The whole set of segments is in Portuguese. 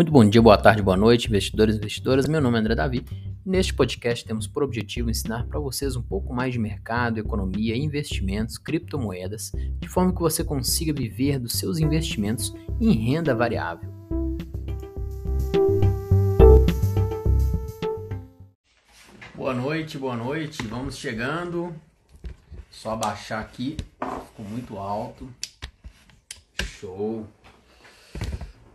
Muito bom dia, boa tarde, boa noite, investidores e investidoras. Meu nome é André Davi. Neste podcast temos por objetivo ensinar para vocês um pouco mais de mercado, economia, investimentos, criptomoedas, de forma que você consiga viver dos seus investimentos em renda variável. Boa noite, boa noite. Vamos chegando. Só abaixar aqui. Ficou muito alto. Show.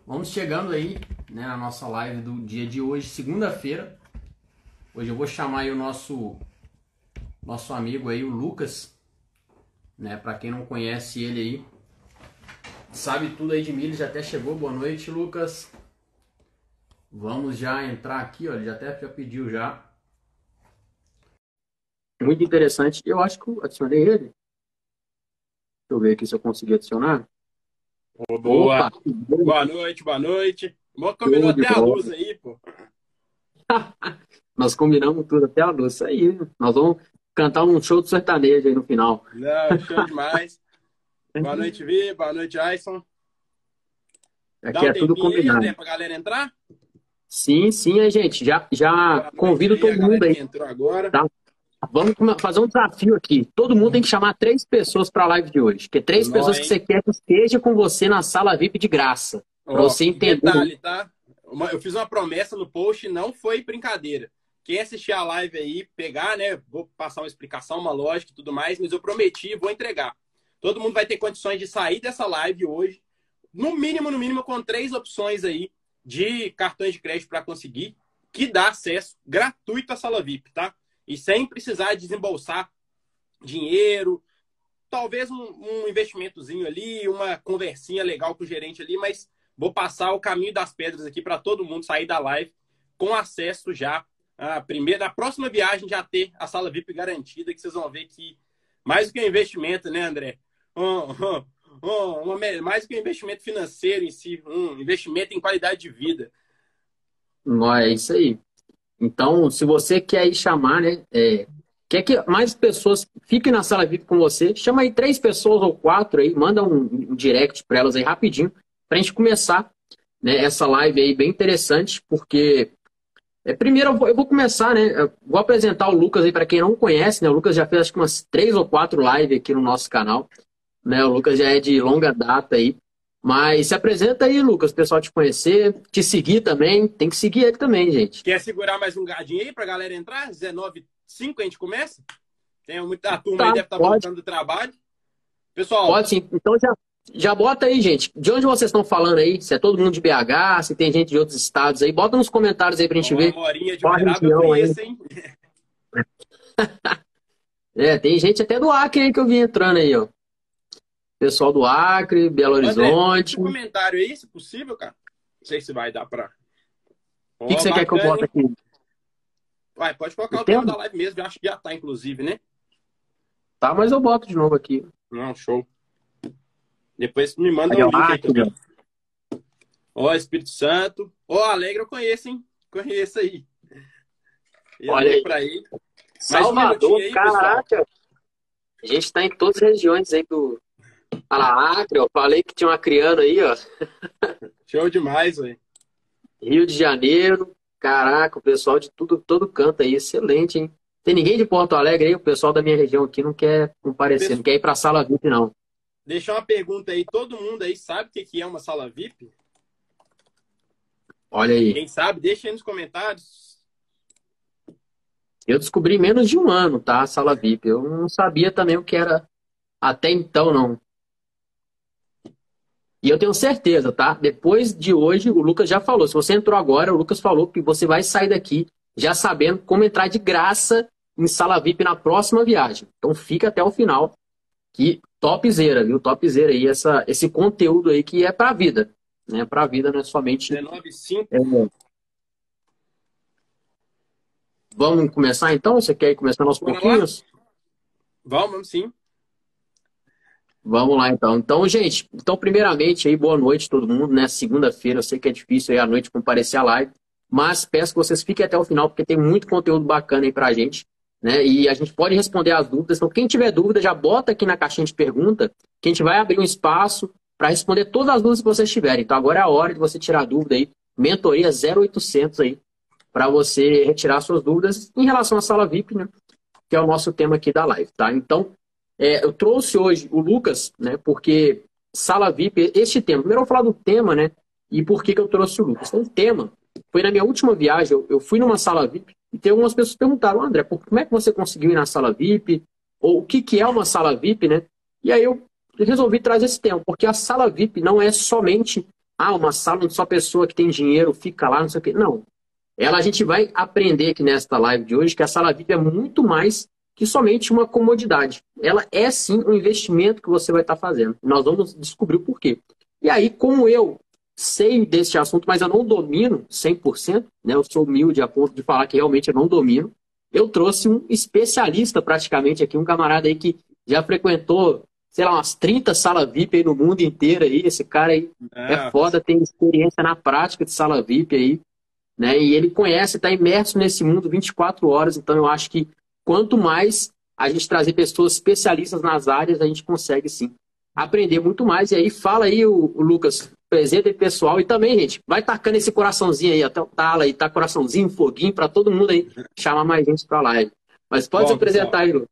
Vamos chegando aí né, na nossa live do dia de hoje, segunda-feira. Hoje eu vou chamar aí o nosso nosso amigo aí, o Lucas, né? Para quem não conhece ele aí, sabe tudo aí de milho, já até chegou. Boa noite, Lucas. Vamos já entrar aqui, ó, ele já até já pediu já. Muito interessante. Eu acho que eu adicionei ele. Deixa eu ver aqui se eu consegui adicionar. Oh, boa. Opa. Boa noite, boa noite. Bom, combinou até a luz aí, pô. Nós combinamos tudo, até a luz. Isso aí. Nós vamos cantar um show de sertanejo aí no final. Não, show demais. boa noite, Vi. Boa noite, Ayson. Aqui um é tudo combinado. Aí, né, pra galera entrar? Sim, sim, aí, gente. Já, já convido todo mundo aí. Entrou agora. Tá? Vamos fazer um desafio aqui. Todo mundo tem que chamar três pessoas para a live de hoje. Que é três Não, pessoas que você quer que esteja com você na sala VIP de graça. Para você entender. Detalhe, tá? Eu fiz uma promessa no post, não foi brincadeira. Quem assistir a live aí, pegar, né? Vou passar uma explicação, uma lógica e tudo mais, mas eu prometi, vou entregar. Todo mundo vai ter condições de sair dessa live hoje, no mínimo, no mínimo, com três opções aí de cartões de crédito para conseguir, que dá acesso gratuito à sala VIP, tá? e sem precisar desembolsar dinheiro, talvez um, um, investimentozinho ali, uma conversinha legal com o gerente ali, mas vou passar o caminho das pedras aqui para todo mundo sair da live com acesso já a primeira, na próxima viagem já ter a sala VIP garantida, que vocês vão ver que mais do que um investimento, né, André? Um, um, um, uma, mais do que um investimento financeiro em si, um investimento em qualidade de vida. Não é isso aí. Então, se você quer ir chamar, né? É, quer que mais pessoas fiquem na sala VIP com você, chama aí três pessoas ou quatro aí, manda um direct para elas aí rapidinho, para a gente começar né, essa live aí bem interessante, porque é, primeiro eu vou, eu vou, começar, né? Eu vou apresentar o Lucas aí para quem não conhece, né? O Lucas já fez acho que umas três ou quatro lives aqui no nosso canal. Né? O Lucas já é de longa data aí. Mas se apresenta aí, Lucas, o pessoal te conhecer, te seguir também. Tem que seguir ele também, gente. Quer segurar mais um gadinho aí pra galera entrar? 19 5 a gente começa? Tem muita turma tá, aí, deve estar tá voltando do trabalho. Pessoal. Pode sim. Então já, já bota aí, gente. De onde vocês estão falando aí? Se é todo mundo de BH, se tem gente de outros estados aí, bota nos comentários aí pra gente ver. Uma horinha de Uberaba eu conheço, hein? é, tem gente até do Acre aí que eu vi entrando aí, ó. Pessoal do Acre, Belo Horizonte. André, um comentário aí, se possível, cara. Não sei se vai dar pra. O que, que, você quer que eu bote aqui? Vai, pode colocar o tema da live mesmo, eu acho que já tá, inclusive, né? Tá, mas eu boto de novo aqui. Não, show. Depois me manda um link aí. Ó, Espírito Santo. Ó, Alegre eu conheço, hein? Conheço aí. Olha aí. Pra aí. Salvador, aí, caraca. Pessoal. A gente tá em todas as regiões aí do, Fala Acre, ó. Falei que tinha uma criança aí, ó. Show demais, velho. Rio de Janeiro. Caraca, o pessoal de tudo, todo canto aí. Excelente, hein? Tem ninguém de Porto Alegre aí? O pessoal da minha região aqui não quer comparecer, Pessoal... não quer ir pra sala VIP, não. Deixa uma pergunta aí. Todo mundo aí sabe o que é uma sala VIP? Olha aí. Quem sabe, deixa aí nos comentários. Eu descobri menos de um ano, tá? A sala VIP. Eu não sabia também o que era até então, não. E eu tenho certeza, tá? Depois de hoje, o Lucas já falou. Se você entrou agora, o Lucas falou que você vai sair daqui já sabendo como entrar de graça em sala VIP na próxima viagem. Então fica até o final. Que topzera, viu? Topzera aí, essa, esse conteúdo aí que é pra vida. Né? Pra vida, não é somente. 19,5. É... Vamos começar então? Você quer ir começando aos pouquinhos? Lá. Vamos sim. Vamos lá então. Então, gente, então primeiramente aí boa noite todo mundo, né? Segunda-feira, eu sei que é difícil aí à noite comparecer à live, mas peço que vocês fiquem até o final porque tem muito conteúdo bacana aí pra gente, né? E a gente pode responder as dúvidas. Então, quem tiver dúvida, já bota aqui na caixinha de pergunta, que a gente vai abrir um espaço para responder todas as dúvidas que vocês tiverem. Então, agora é a hora de você tirar dúvida aí mentoria 0800 aí, para você retirar suas dúvidas em relação à sala VIP, né? Que é o nosso tema aqui da live, tá? Então, é, eu trouxe hoje o Lucas, né? Porque sala VIP, este tema. Primeiro eu vou falar do tema, né? E por que, que eu trouxe o Lucas. Então, o tema foi na minha última viagem, eu, eu fui numa sala VIP e tem algumas pessoas que perguntaram, André, como é que você conseguiu ir na sala VIP? Ou o que, que é uma sala VIP, né? E aí eu resolvi trazer esse tema, porque a sala VIP não é somente ah, uma sala onde só pessoa que tem dinheiro fica lá, não sei o quê. Não. Ela a gente vai aprender aqui nesta live de hoje que a sala VIP é muito mais que somente uma comodidade. Ela é sim um investimento que você vai estar fazendo. Nós vamos descobrir o porquê. E aí, como eu sei desse assunto, mas eu não domino 100%, né? Eu sou humilde a ponto de falar que realmente eu não domino. Eu trouxe um especialista praticamente aqui, um camarada aí que já frequentou, sei lá, umas 30 salas VIP aí no mundo inteiro aí. Esse cara aí é, é foda, tem experiência na prática de sala VIP aí, né? E ele conhece, está imerso nesse mundo 24 horas, então eu acho que quanto mais a gente trazer pessoas especialistas nas áreas, a gente consegue sim aprender muito mais. E aí fala aí o, o Lucas, presente pessoal. E também, gente, vai tacando esse coraçãozinho aí, até o tala aí, tá coraçãozinho, foguinho, para todo mundo aí chamar mais gente pra live. Mas pode Bom, se apresentar aí, Lucas.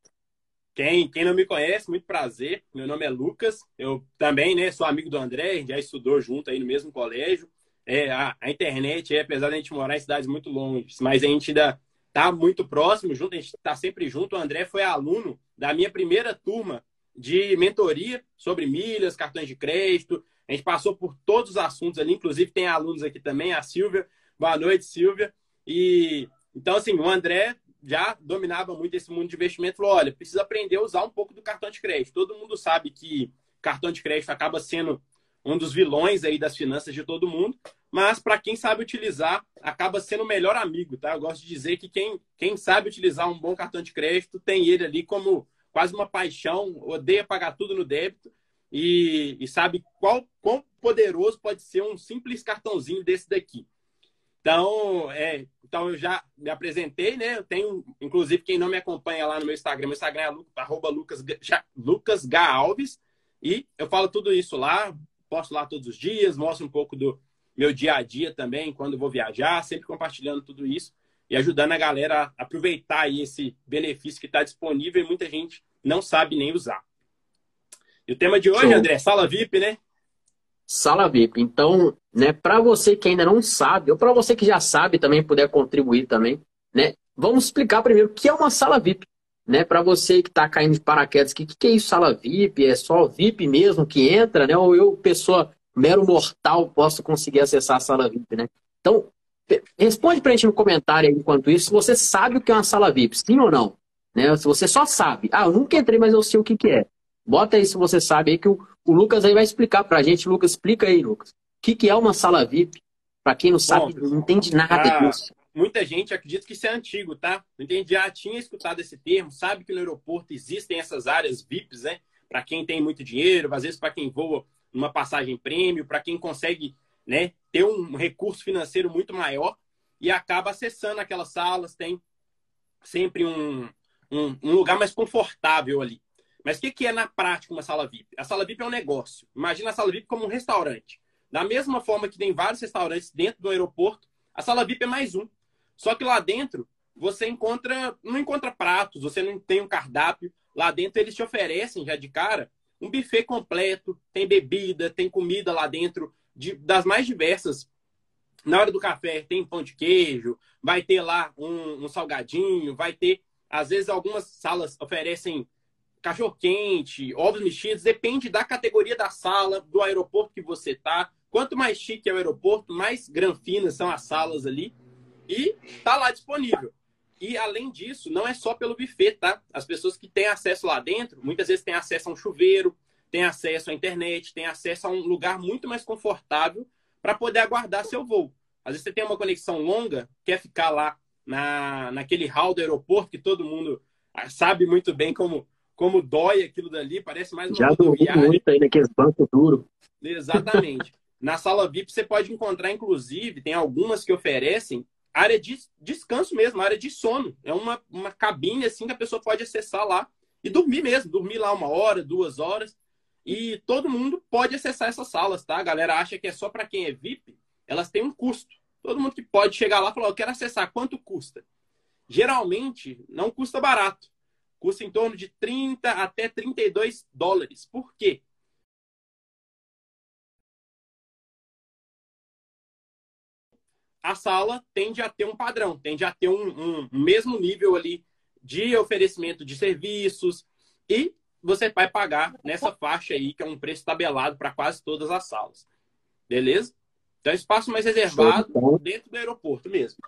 Quem, quem não me conhece, muito prazer. Meu nome é Lucas. Eu também, né, sou amigo do André, já estudou junto aí no mesmo colégio. É, a, a internet, é, apesar de a gente morar em cidades muito longe, mas a gente ainda tá muito próximo junto, a gente tá sempre junto. O André foi aluno da minha primeira turma de mentoria sobre milhas, cartões de crédito. A gente passou por todos os assuntos ali, inclusive tem alunos aqui também, a Silvia. Boa noite, Silvia. E então, assim, o André já dominava muito esse mundo de investimento. Falou: olha, precisa aprender a usar um pouco do cartão de crédito. Todo mundo sabe que cartão de crédito acaba sendo um dos vilões aí das finanças de todo mundo, mas para quem sabe utilizar, acaba sendo o melhor amigo, tá? Eu gosto de dizer que quem, quem sabe utilizar um bom cartão de crédito tem ele ali como quase uma paixão, odeia pagar tudo no débito e, e sabe qual, quão poderoso pode ser um simples cartãozinho desse daqui. Então, é, então eu já me apresentei, né? Eu tenho, inclusive, quem não me acompanha lá no meu Instagram, meu Instagram é arroba Lucas, Lucas G. E eu falo tudo isso lá, posto lá todos os dias, mostro um pouco do meu dia a dia também, quando vou viajar, sempre compartilhando tudo isso e ajudando a galera a aproveitar aí esse benefício que está disponível e muita gente não sabe nem usar. E o tema de hoje, Show. André, sala VIP, né? Sala VIP. Então, né, para você que ainda não sabe, ou para você que já sabe também puder contribuir também, né? Vamos explicar primeiro o que é uma sala VIP, né? Para você que está caindo de paraquedas, o que, que é isso sala VIP? É só VIP mesmo que entra, né? Ou eu, pessoa mero mortal, posso conseguir acessar a sala VIP, né? Então, Responde para a gente no comentário aí, enquanto isso, se você sabe o que é uma sala VIP, sim ou não. Né? Se você só sabe, ah, eu nunca entrei, mas eu sei o que, que é. Bota aí se você sabe aí que o, o Lucas aí vai explicar para a gente. Lucas, explica aí, Lucas. O que, que é uma sala VIP? Para quem não sabe, Bom, não entende nada ah, disso. Muita gente acredita que isso é antigo, tá? Entendi, já tinha escutado esse termo, sabe que no aeroporto existem essas áreas VIPs, né? Para quem tem muito dinheiro, às vezes para quem voa numa passagem prêmio, para quem consegue né, ter um recurso financeiro muito maior e acaba acessando aquelas salas, tem sempre um, um, um lugar mais confortável ali. Mas o que, que é na prática uma sala VIP? A sala VIP é um negócio. Imagina a sala VIP como um restaurante. Da mesma forma que tem vários restaurantes dentro do aeroporto, a sala VIP é mais um. Só que lá dentro você encontra, não encontra pratos, você não tem um cardápio. Lá dentro eles te oferecem já de cara um buffet completo, tem bebida, tem comida lá dentro de, das mais diversas. Na hora do café tem pão de queijo, vai ter lá um, um salgadinho, vai ter, às vezes, algumas salas oferecem cachorro quente, ovos mexidos, depende da categoria da sala, do aeroporto que você tá. Quanto mais chique é o aeroporto, mais granfinas são as salas ali. E tá lá disponível. E além disso, não é só pelo buffet, tá? As pessoas que têm acesso lá dentro, muitas vezes têm acesso a um chuveiro, tem acesso à internet, tem acesso a um lugar muito mais confortável para poder aguardar seu voo. Às vezes você tem uma conexão longa, quer ficar lá na, naquele hall do aeroporto que todo mundo ah, sabe muito bem como, como dói aquilo dali, parece mais uma Já rodoviária. muito aí naqueles bancos duros. Exatamente. Na sala VIP você pode encontrar, inclusive, tem algumas que oferecem área de descanso mesmo, área de sono. É uma, uma cabine assim que a pessoa pode acessar lá e dormir mesmo, dormir lá uma hora, duas horas. E todo mundo pode acessar essas salas, tá? A galera acha que é só para quem é VIP, elas têm um custo. Todo mundo que pode chegar lá e falar, eu quero acessar, quanto custa? Geralmente, não custa barato. Custa em torno de 30 até 32 dólares. Por quê? a sala tende a ter um padrão, tende a ter um, um, mesmo nível ali de oferecimento de serviços e você vai pagar nessa faixa aí, que é um preço tabelado para quase todas as salas. Beleza? Então, espaço mais reservado então. dentro do aeroporto mesmo.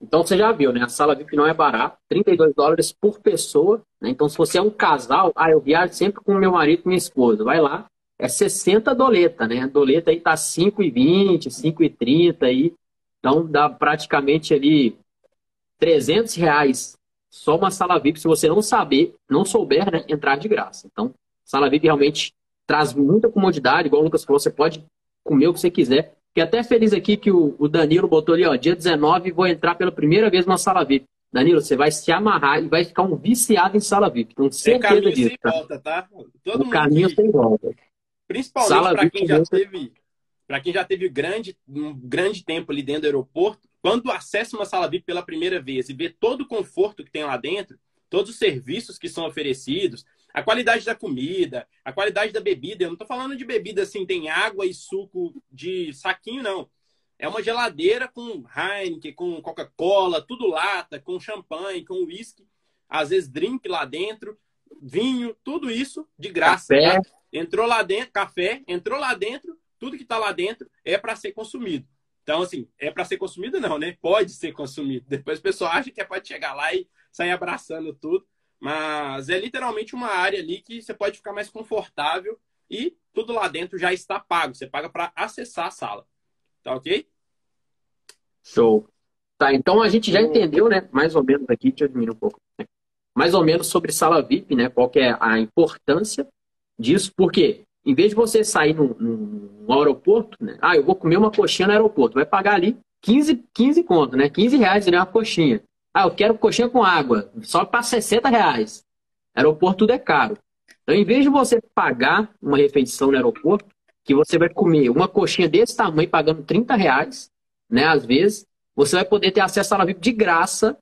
Então, você já viu, né? A sala VIP não é barata, 32 dólares por pessoa. Né? Então, se você é um casal, ah, eu viajo sempre com meu marido e minha esposa. Vai lá, é 60 doleta, né? A doleta aí tá 5,20, 5,30 aí. Então dá praticamente ali 300 reais só uma sala VIP, se você não saber, não souber, né, entrar de graça. Então, sala VIP realmente traz muita comodidade, igual o Lucas falou, você pode comer o que você quiser. Fiquei até feliz aqui que o, o Danilo botou ali, ó, dia 19 vou entrar pela primeira vez numa sala VIP. Danilo, você vai se amarrar e vai ficar um viciado em sala VIP. Tenho certeza é disso. Sem tá? Volta, tá? Todo o caminho que... sem volta. Principalmente para quem já teve para quem já teve grande, um grande tempo ali dentro do aeroporto, quando acessa uma sala VIP pela primeira vez e vê todo o conforto que tem lá dentro, todos os serviços que são oferecidos, a qualidade da comida, a qualidade da bebida. Eu não estou falando de bebida assim, tem água e suco de saquinho, não. É uma geladeira com Heineken, com Coca-Cola, tudo lata, com champanhe, com whisky, às vezes drink lá dentro, vinho, tudo isso de graça. Café. Entrou lá dentro, café, entrou lá dentro, tudo que está lá dentro é para ser consumido. Então, assim, é para ser consumido não, né? Pode ser consumido. Depois o pessoal acha que é pode chegar lá e sair abraçando tudo. Mas é literalmente uma área ali que você pode ficar mais confortável e tudo lá dentro já está pago. Você paga para acessar a sala. Tá ok? Show. Tá, então a gente já entendeu, né? Mais ou menos aqui, deixa eu diminuir um pouco. Né? Mais ou menos sobre sala VIP, né? Qual que é a importância disso, porque em vez de você sair no, no, aeroporto, né? Ah, eu vou comer uma coxinha no aeroporto, vai pagar ali 15, 15 conto, né? 15 reais né, uma coxinha. Ah, eu quero coxinha com água, só para 60 reais. Aeroporto tudo é caro. Então, em vez de você pagar uma refeição no aeroporto, que você vai comer uma coxinha desse tamanho pagando 30 reais, né? Às vezes, você vai poder ter acesso à sala VIP de graça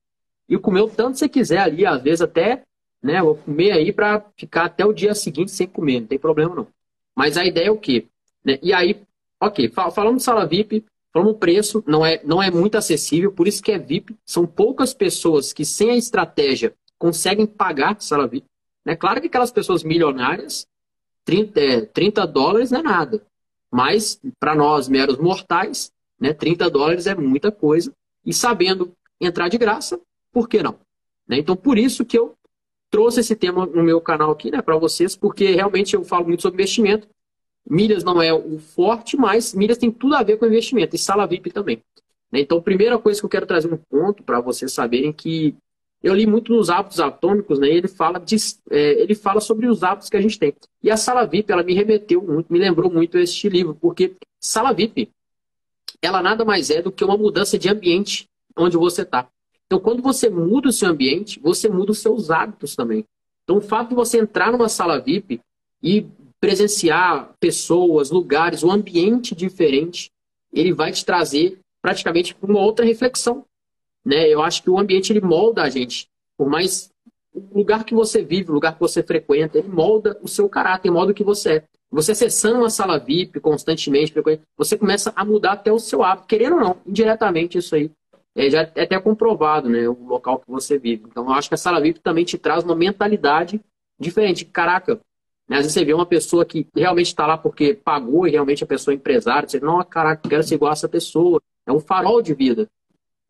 e comer o tanto que você quiser ali, às vezes até né? Vou comer aí para ficar até o dia seguinte sem comer, não tem problema não. Mas a ideia é o quê? Né? E aí, ok, falando de sala VIP, falando preço, não é, não é muito acessível, por isso que é VIP. São poucas pessoas que, sem a estratégia, conseguem pagar sala VIP. Né? Claro que aquelas pessoas milionárias, 30, é, 30 dólares não é nada. Mas, para nós, meros mortais, né, 30 dólares é muita coisa. E sabendo entrar de graça, por que não? Né? Então, por isso que eu trouxe esse tema no meu canal aqui, né, para vocês, porque realmente eu falo muito sobre investimento. Milhas não é o forte, mas milhas tem tudo a ver com investimento, e sala VIP também. Né? Então, primeira coisa que eu quero trazer um ponto para vocês saberem que eu li muito nos hábitos atômicos, né? Ele fala, de, é, ele fala sobre os hábitos que a gente tem. E a sala VIP, ela me remeteu muito, me lembrou muito este livro, porque sala VIP, ela nada mais é do que uma mudança de ambiente onde você está. Então, quando você muda o seu ambiente, você muda os seus hábitos também. Então, o fato de você entrar numa sala VIP e presenciar pessoas, lugares, um ambiente diferente, ele vai te trazer praticamente uma outra reflexão. Né? Eu acho que o ambiente ele molda a gente. Por mais o lugar que você vive, o lugar que você frequenta, ele molda o seu caráter, molda o que você é. Você acessando uma sala VIP constantemente, você começa a mudar até o seu hábito, querendo ou não, indiretamente isso aí é, já é até comprovado, né, o local que você vive. Então, eu acho que a sala VIP também te traz uma mentalidade diferente. Caraca, né, às vezes você vê uma pessoa que realmente está lá porque pagou e realmente a pessoa é empresária, você, não, caraca, quero ser igual a essa pessoa. É um farol de vida.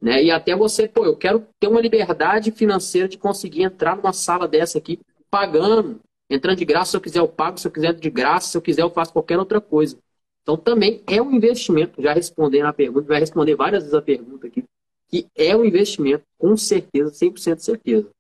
Né? E até você, pô, eu quero ter uma liberdade financeira de conseguir entrar numa sala dessa aqui, pagando, entrando de graça, se eu quiser eu pago, se eu quiser de graça, se eu quiser eu faço qualquer outra coisa. Então também é um investimento, já respondendo a pergunta, vai responder várias vezes a pergunta aqui que é um investimento, com certeza, 100% de certeza.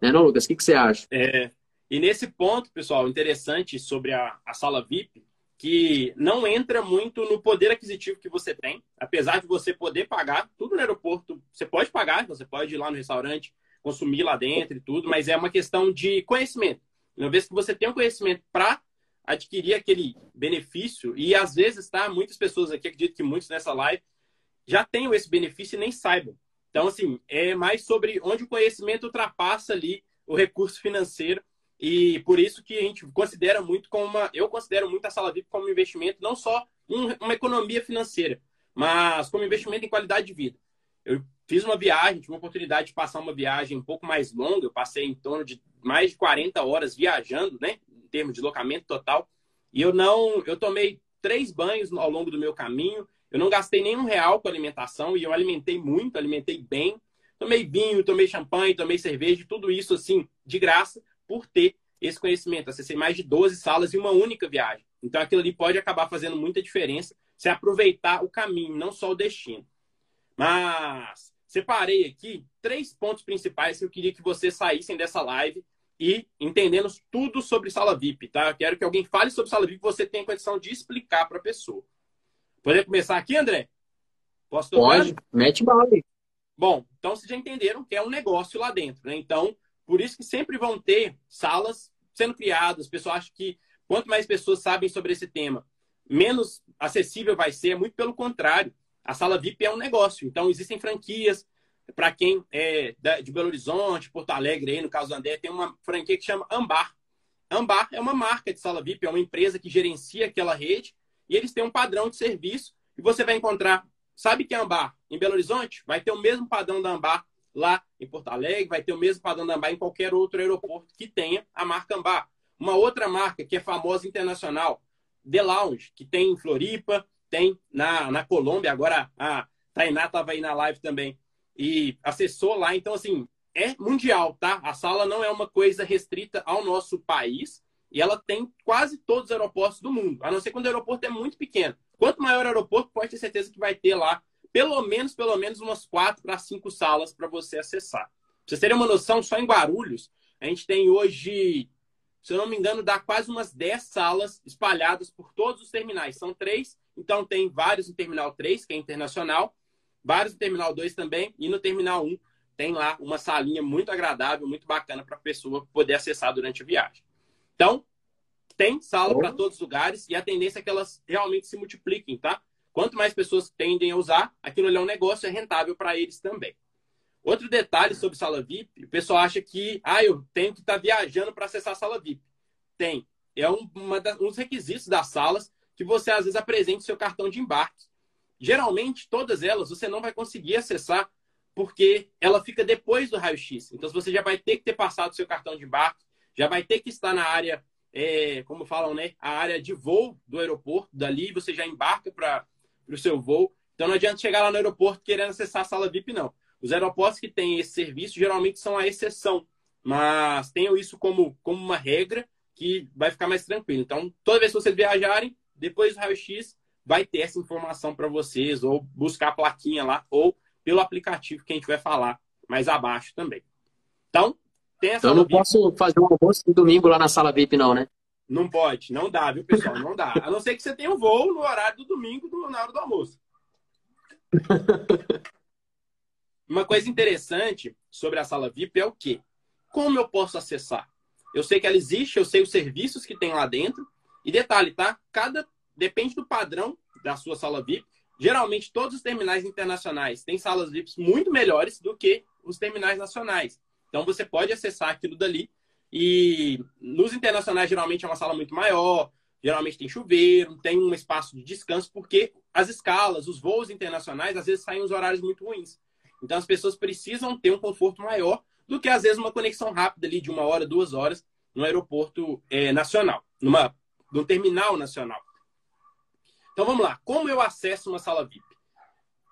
Né, não, Lucas? O que, que você acha? É, e nesse ponto, pessoal, interessante sobre a, a sala VIP, que não entra muito no poder aquisitivo que você tem, apesar de você poder pagar tudo no aeroporto, você pode pagar, você pode ir lá no restaurante, consumir lá dentro e tudo, mas é uma questão de conhecimento. Uma vez que você tem o conhecimento para adquirir aquele benefício. E às vezes, tá? Muitas pessoas aqui, acredito que muitos nessa live, já tenham esse benefício e nem saibam. Então, assim, é mais sobre onde o conhecimento ultrapassa ali o recurso financeiro. E por isso que a gente considera muito como uma. Eu considero muito a sala VIP como um investimento, não só um, uma economia financeira, mas como investimento em qualidade de vida. Eu fiz uma viagem, tive uma oportunidade de passar uma viagem um pouco mais longa, eu passei em torno de mais de 40 horas viajando, né? Em termos de locamento total. E eu não. Eu tomei três banhos ao longo do meu caminho. Eu não gastei nenhum real com alimentação e eu alimentei muito, alimentei bem. Tomei vinho, tomei champanhe, tomei cerveja, tudo isso assim, de graça, por ter esse conhecimento. Acessei mais de 12 salas em uma única viagem. Então aquilo ali pode acabar fazendo muita diferença se aproveitar o caminho, não só o destino. Mas separei aqui três pontos principais que eu queria que vocês saíssem dessa live e entendendo tudo sobre sala VIP, tá? Eu quero que alguém fale sobre sala VIP, você tenha condição de explicar para a pessoa. Podemos começar aqui, André? Posso tocar? Pode, mete bala aí. Bom, então vocês já entenderam que é um negócio lá dentro, né? Então, por isso que sempre vão ter salas sendo criadas. O pessoal acha que quanto mais pessoas sabem sobre esse tema, menos acessível vai ser. Muito pelo contrário. A sala VIP é um negócio. Então, existem franquias. Para quem é de Belo Horizonte, Porto Alegre, aí, no caso do André, tem uma franquia que chama Ambar. Ambar é uma marca de sala VIP, é uma empresa que gerencia aquela rede e eles têm um padrão de serviço e você vai encontrar. Sabe que é Ambar? Em Belo Horizonte, vai ter o mesmo padrão da Ambar lá em Porto Alegre, vai ter o mesmo padrão da Ambar em qualquer outro aeroporto que tenha a marca Ambar. Uma outra marca que é famosa internacional, The Lounge, que tem em Floripa, tem na, na Colômbia, agora a Tainá estava aí na live também e acessou lá. Então, assim, é mundial, tá? A sala não é uma coisa restrita ao nosso país e ela tem quase todos os aeroportos do mundo, a não ser quando o aeroporto é muito pequeno. Quanto maior o aeroporto, pode ter certeza que vai ter lá pelo menos, pelo menos umas quatro para cinco salas para você acessar. Pra vocês terem uma noção, só em Guarulhos, a gente tem hoje, se eu não me engano, dá quase umas 10 salas espalhadas por todos os terminais. São três, então tem vários no Terminal 3, que é internacional, vários no Terminal 2 também, e no Terminal 1 tem lá uma salinha muito agradável, muito bacana para a pessoa poder acessar durante a viagem. Então, tem sala para todos os lugares e a tendência é que elas realmente se multipliquem, tá? Quanto mais pessoas tendem a usar, aquilo ali é um negócio, é rentável para eles também. Outro detalhe sobre sala VIP, o pessoal acha que, ah, eu tenho que estar tá viajando para acessar a sala VIP. Tem. É um, um dos requisitos das salas que você, às vezes, apresente seu cartão de embarque. Geralmente, todas elas você não vai conseguir acessar porque ela fica depois do raio-x. Então, você já vai ter que ter passado seu cartão de embarque, já vai ter que estar na área, é, como falam, né? A área de voo do aeroporto. Dali você já embarca para o seu voo. Então não adianta chegar lá no aeroporto querendo acessar a sala VIP, não. Os aeroportos que têm esse serviço geralmente são a exceção, mas tenham isso como, como uma regra que vai ficar mais tranquilo. Então, toda vez que vocês viajarem, depois do raio-x, vai ter essa informação para vocês, ou buscar a plaquinha lá, ou pelo aplicativo que a gente vai falar mais abaixo também. Então, tem essa. Eu não posso fazer um almoço no domingo lá na sala VIP, não, né? Não pode, não dá, viu, pessoal? Não dá. A não ser que você tenha um voo no horário do domingo, na hora do almoço. Uma coisa interessante sobre a sala VIP é o quê? Como eu posso acessar? Eu sei que ela existe, eu sei os serviços que tem lá dentro. E detalhe, tá? Cada depende do padrão da sua sala VIP. Geralmente todos os terminais internacionais têm salas VIPs muito melhores do que os terminais nacionais. Então você pode acessar aquilo dali e nos internacionais, geralmente é uma sala muito maior, geralmente tem chuveiro, tem um espaço de descanso, porque as escalas, os voos internacionais, às vezes saem os horários muito ruins. Então as pessoas precisam ter um conforto maior do que, às vezes, uma conexão rápida ali de uma hora, duas horas no aeroporto é, nacional, numa, num terminal nacional. Então vamos lá, como eu acesso uma sala VIP?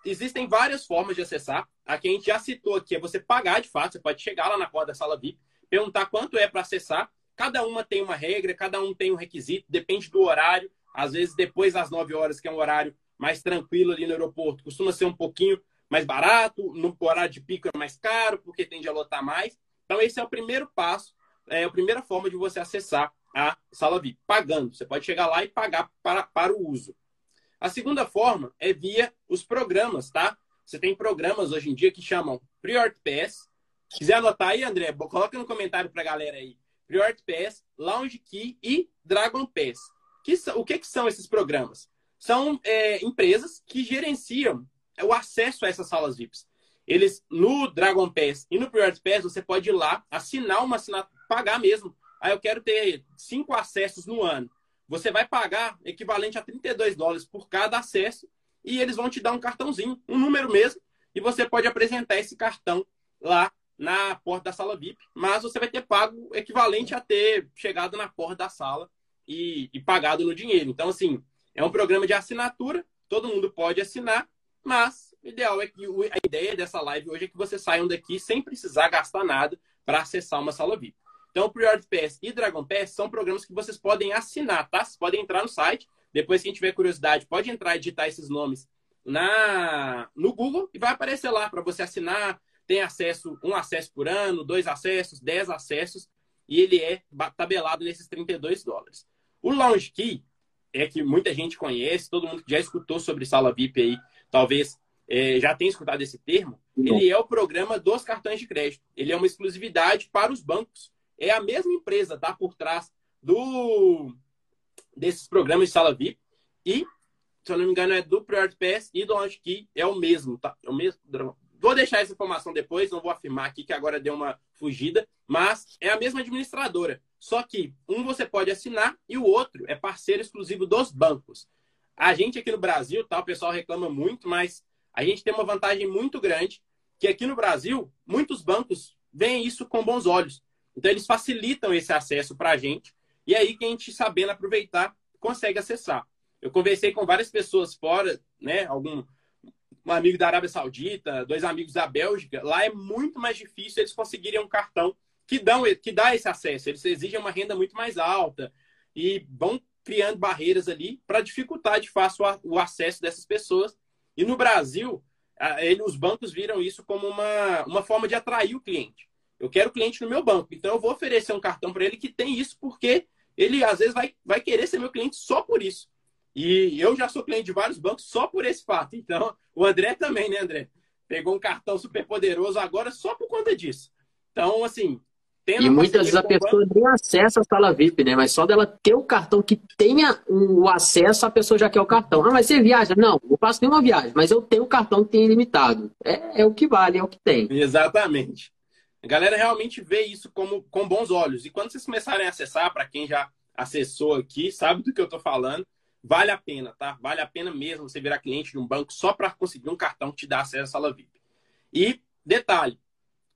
Existem várias formas de acessar. A que a gente já citou aqui é você pagar de fato, você pode chegar lá na porta da sala VIP perguntar quanto é para acessar. Cada uma tem uma regra, cada um tem um requisito, depende do horário. Às vezes, depois das 9 horas, que é um horário mais tranquilo ali no aeroporto, costuma ser um pouquinho mais barato, no horário de pico é mais caro, porque tende a lotar mais. Então, esse é o primeiro passo, é a primeira forma de você acessar a sala VIP, pagando. Você pode chegar lá e pagar para, para o uso. A segunda forma é via os programas, tá? Você tem programas hoje em dia que chamam Priority Pass, se quiser anotar aí, André, coloca no comentário pra galera aí. Priority Pass, Lounge Key e Dragon Pass. Que, o que, que são esses programas? São é, empresas que gerenciam o acesso a essas salas VIPs. Eles, no Dragon Pass e no Priority Pass, você pode ir lá, assinar uma assinatura, pagar mesmo. Aí eu quero ter cinco acessos no ano. Você vai pagar equivalente a 32 dólares por cada acesso e eles vão te dar um cartãozinho, um número mesmo, e você pode apresentar esse cartão lá na porta da sala VIP, mas você vai ter pago equivalente a ter chegado na porta da sala e, e pagado no dinheiro. Então, assim, é um programa de assinatura, todo mundo pode assinar, mas o ideal é que a ideia dessa live hoje é que vocês saiam daqui sem precisar gastar nada para acessar uma sala VIP. Então, Priority Pass e Dragon Pass são programas que vocês podem assinar, tá? Vocês podem entrar no site, depois quem tiver curiosidade pode entrar e digitar esses nomes na no Google e vai aparecer lá para você assinar. Tem acesso, um acesso por ano, dois acessos, dez acessos, e ele é tabelado nesses 32 dólares. O Lounge Key é que muita gente conhece, todo mundo que já escutou sobre sala VIP aí, talvez é, já tenha escutado esse termo. Ele é o programa dos cartões de crédito. Ele é uma exclusividade para os bancos. É a mesma empresa, tá? Por trás do desses programas de sala VIP. E, se eu não me engano, é do Priority Pass e do Launch Key. É o mesmo, tá? É o mesmo. Vou deixar essa informação depois, não vou afirmar aqui que agora deu uma fugida, mas é a mesma administradora. Só que um você pode assinar e o outro é parceiro exclusivo dos bancos. A gente aqui no Brasil, tá, o pessoal reclama muito, mas a gente tem uma vantagem muito grande, que aqui no Brasil, muitos bancos veem isso com bons olhos. Então, eles facilitam esse acesso para a gente, e aí, quem a gente sabendo aproveitar, consegue acessar. Eu conversei com várias pessoas fora, né? Algum um amigo da Arábia Saudita, dois amigos da Bélgica. Lá é muito mais difícil eles conseguirem um cartão que, dão, que dá esse acesso. Eles exigem uma renda muito mais alta e vão criando barreiras ali para dificultar de fato o acesso dessas pessoas. E no Brasil, ele, os bancos viram isso como uma, uma forma de atrair o cliente. Eu quero cliente no meu banco, então eu vou oferecer um cartão para ele que tem isso, porque ele às vezes vai, vai querer ser meu cliente só por isso. E eu já sou cliente de vários bancos só por esse fato. Então, o André também, né, André? Pegou um cartão super poderoso agora só por conta disso. Então, assim. E muitas vezes a pessoa nem acessa a sala VIP, né? Mas só dela ter o cartão que tenha o acesso, a pessoa já quer o cartão. Ah, mas você viaja? Não, não faço nenhuma viagem, mas eu tenho o cartão que tem ilimitado. É, é o que vale, é o que tem. Exatamente. A galera realmente vê isso como, com bons olhos. E quando vocês começarem a acessar, para quem já acessou aqui, sabe do que eu estou falando, Vale a pena, tá? Vale a pena mesmo você virar cliente de um banco só para conseguir um cartão que te dá acesso à sala VIP. E detalhe,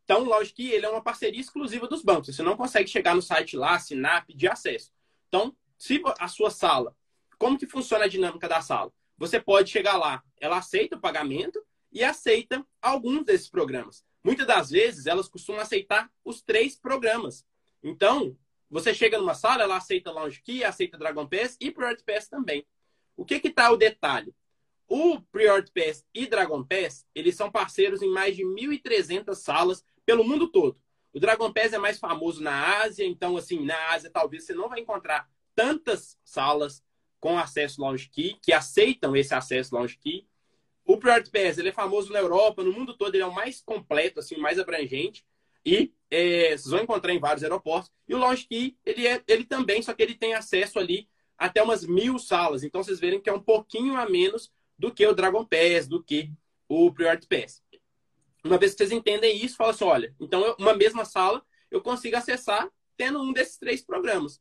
então, lógico que ele é uma parceria exclusiva dos bancos. Você não consegue chegar no site lá, assinar, pedir acesso. Então, se a sua sala, como que funciona a dinâmica da sala? Você pode chegar lá, ela aceita o pagamento e aceita alguns desses programas. Muitas das vezes, elas costumam aceitar os três programas. Então, você chega numa sala, ela aceita Lounge Key, aceita Dragon Pass e Priority Pass também. O que que tá o detalhe? O Priority Pass e Dragon Pass, eles são parceiros em mais de 1.300 salas pelo mundo todo. O Dragon Pass é mais famoso na Ásia, então, assim, na Ásia talvez você não vai encontrar tantas salas com acesso Lounge Key, que aceitam esse acesso Lounge Key. O Priority Pass, ele é famoso na Europa, no mundo todo, ele é o mais completo, assim, mais abrangente. E é, vocês vão encontrar em vários aeroportos. E o Launch Key, ele, é, ele também, só que ele tem acesso ali até umas mil salas. Então, vocês verem que é um pouquinho a menos do que o Dragon Pass, do que o Priority Pass. Uma vez que vocês entendem isso, fala assim, olha, então eu, uma mesma sala eu consigo acessar tendo um desses três programas.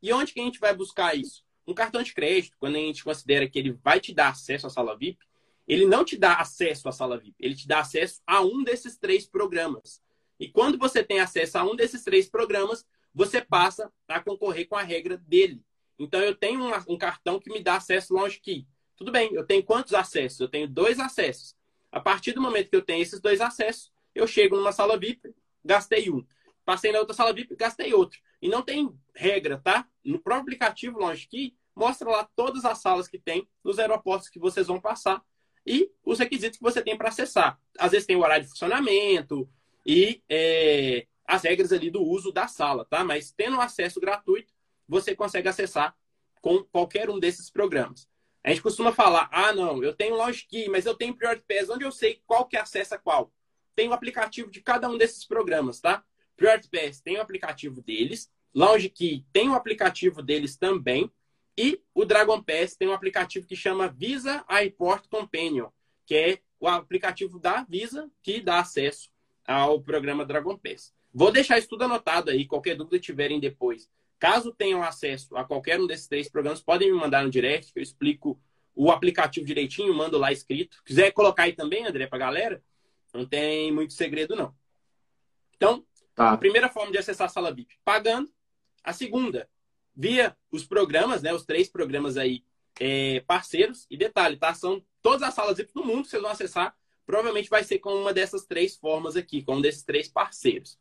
E onde que a gente vai buscar isso? Um cartão de crédito, quando a gente considera que ele vai te dar acesso à sala VIP, ele não te dá acesso à sala VIP, ele te dá acesso a um desses três programas. E quando você tem acesso a um desses três programas, você passa a concorrer com a regra dele. Então, eu tenho um, um cartão que me dá acesso Launch Key. Tudo bem, eu tenho quantos acessos? Eu tenho dois acessos. A partir do momento que eu tenho esses dois acessos, eu chego numa sala VIP, gastei um. Passei na outra sala VIP, gastei outro. E não tem regra, tá? No próprio aplicativo Launch Key, mostra lá todas as salas que tem nos aeroportos que vocês vão passar e os requisitos que você tem para acessar. Às vezes tem o horário de funcionamento, e é, as regras ali do uso da sala, tá? Mas tendo acesso gratuito, você consegue acessar com qualquer um desses programas. A gente costuma falar, ah, não, eu tenho Key, mas eu tenho Priority Pass, onde eu sei qual que acessa qual? Tem o aplicativo de cada um desses programas, tá? Priority Pass tem o aplicativo deles, Launch Key tem o aplicativo deles também, E o Dragon Pass tem um aplicativo que chama Visa Airport Companion, que é o aplicativo da Visa que dá acesso ao programa Dragon Pass. Vou deixar isso tudo anotado aí, qualquer dúvida tiverem depois. Caso tenham acesso a qualquer um desses três programas, podem me mandar no direct, que eu explico o aplicativo direitinho, mando lá escrito. Quiser colocar aí também, André, para galera, não tem muito segredo, não. Então, tá. a primeira forma de acessar a sala VIP, pagando. A segunda, via os programas, né? Os três programas aí é, parceiros. E detalhe, tá? São todas as salas VIP do mundo que vocês vão acessar. Provavelmente vai ser com uma dessas três formas aqui, com um desses três parceiros.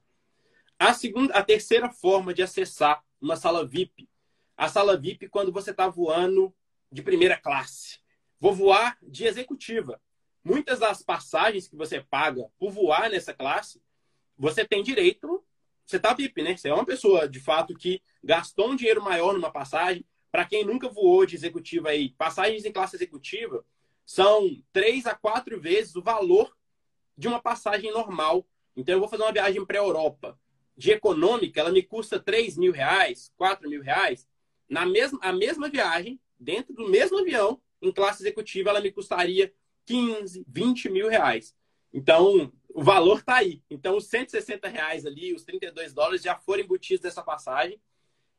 A segunda, a terceira forma de acessar uma sala VIP, a sala VIP quando você está voando de primeira classe. Vou voar de executiva. Muitas das passagens que você paga por voar nessa classe, você tem direito você está VIP, né? Você é uma pessoa, de fato, que gastou um dinheiro maior numa passagem. Para quem nunca voou de executiva aí, passagens em classe executiva são três a quatro vezes o valor de uma passagem normal. Então, eu vou fazer uma viagem para a Europa. De econômica, ela me custa 3 mil reais, 4 mil reais. Na mesma, a mesma viagem, dentro do mesmo avião, em classe executiva, ela me custaria 15, 20 mil reais. Então, o valor está aí. Então, os 160 reais ali, os 32 dólares já foram embutidos dessa passagem.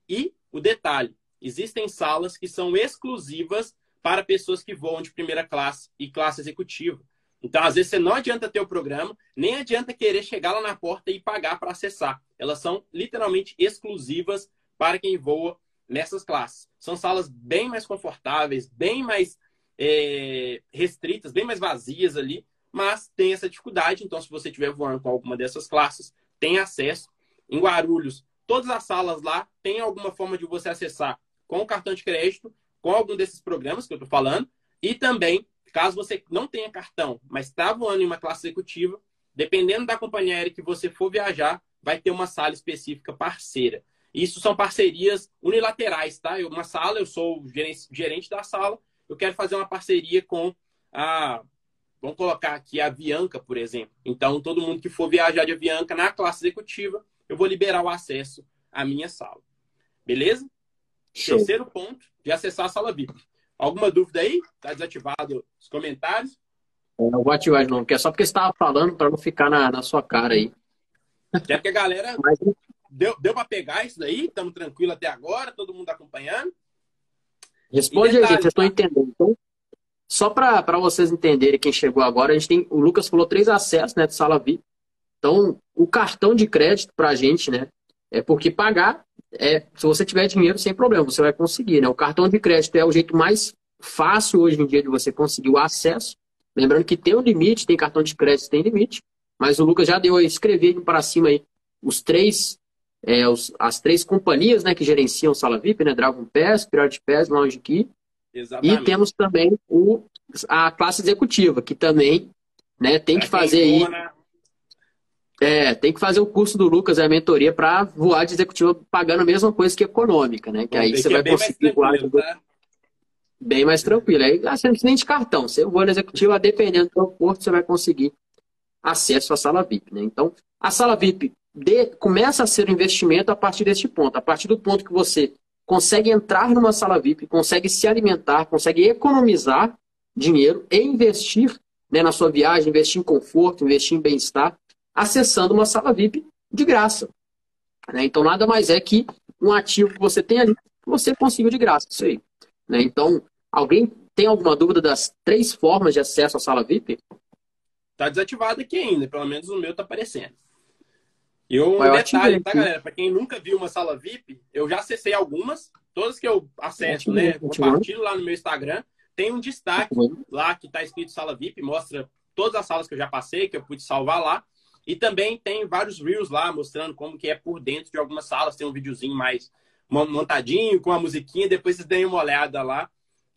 E o detalhe: existem salas que são exclusivas para pessoas que voam de primeira classe e classe executiva. Então, às vezes, você não adianta ter o programa, nem adianta querer chegar lá na porta e pagar para acessar. Elas são literalmente exclusivas para quem voa nessas classes. São salas bem mais confortáveis, bem mais é, restritas, bem mais vazias ali, mas tem essa dificuldade. Então, se você estiver voando com alguma dessas classes, tem acesso. Em Guarulhos, todas as salas lá tem alguma forma de você acessar com o cartão de crédito, com algum desses programas que eu estou falando. E também, caso você não tenha cartão, mas está voando em uma classe executiva, dependendo da companhia aérea que você for viajar, vai ter uma sala específica parceira. Isso são parcerias unilaterais, tá? Eu, uma sala, eu sou o gerente da sala, eu quero fazer uma parceria com a Vamos colocar aqui a Avianca, por exemplo. Então, todo mundo que for viajar de Avianca na classe executiva, eu vou liberar o acesso à minha sala. Beleza? Show. Terceiro ponto de acessar a sala VIP. Alguma dúvida aí? Está desativado os comentários? Eu não vou ativar de novo, porque é só porque você estava falando para não ficar na, na sua cara aí. É porque a galera Mas... deu, deu para pegar isso daí, estamos tranquilos até agora, todo mundo acompanhando. Responde aí, gente, vocês estão entendendo. Então, só para vocês entenderem quem chegou agora, a gente tem, o Lucas falou três acessos, né, de sala VIP. Então, o cartão de crédito para a gente, né, é porque pagar, é, se você tiver dinheiro, sem problema, você vai conseguir, né? O cartão de crédito é o jeito mais fácil hoje em dia de você conseguir o acesso. Lembrando que tem um limite, tem cartão de crédito, tem limite. Mas o Lucas já deu a escrever para cima aí os três, é, os, as três companhias, né, que gerenciam sala VIP, né? Dragon Pass, Pirate Pass, Lounge Key Exatamente. E temos também o, a classe executiva, que também né, tem pra que fazer aí. Né? É, tem que fazer o curso do Lucas, a mentoria, para voar de executiva pagando a mesma coisa que econômica, né? Que aí você vai é conseguir voar tá? bem mais tranquilo. Aí ah, você não precisa nem de cartão. Você voa na executiva, dependendo do aeroporto, você vai conseguir acesso à sala VIP, né? Então, a sala VIP de, começa a ser um investimento a partir deste ponto. A partir do ponto que você consegue entrar numa sala VIP, consegue se alimentar, consegue economizar dinheiro e investir né, na sua viagem, investir em conforto, investir em bem-estar, acessando uma sala VIP de graça. Né? Então, nada mais é que um ativo que você tem ali, você conseguiu de graça. Isso aí. Né? Então, alguém tem alguma dúvida das três formas de acesso à sala VIP? Está desativado aqui ainda, pelo menos o meu está aparecendo. E um detalhe, tá, galera? Para quem nunca viu uma sala VIP, eu já acessei algumas, todas que eu acesso, né? Compartilho lá no meu Instagram. Tem um destaque lá que está escrito sala VIP, mostra todas as salas que eu já passei, que eu pude salvar lá. E também tem vários reels lá mostrando como que é por dentro de algumas salas. Tem um videozinho mais montadinho, com a musiquinha. Depois vocês deem uma olhada lá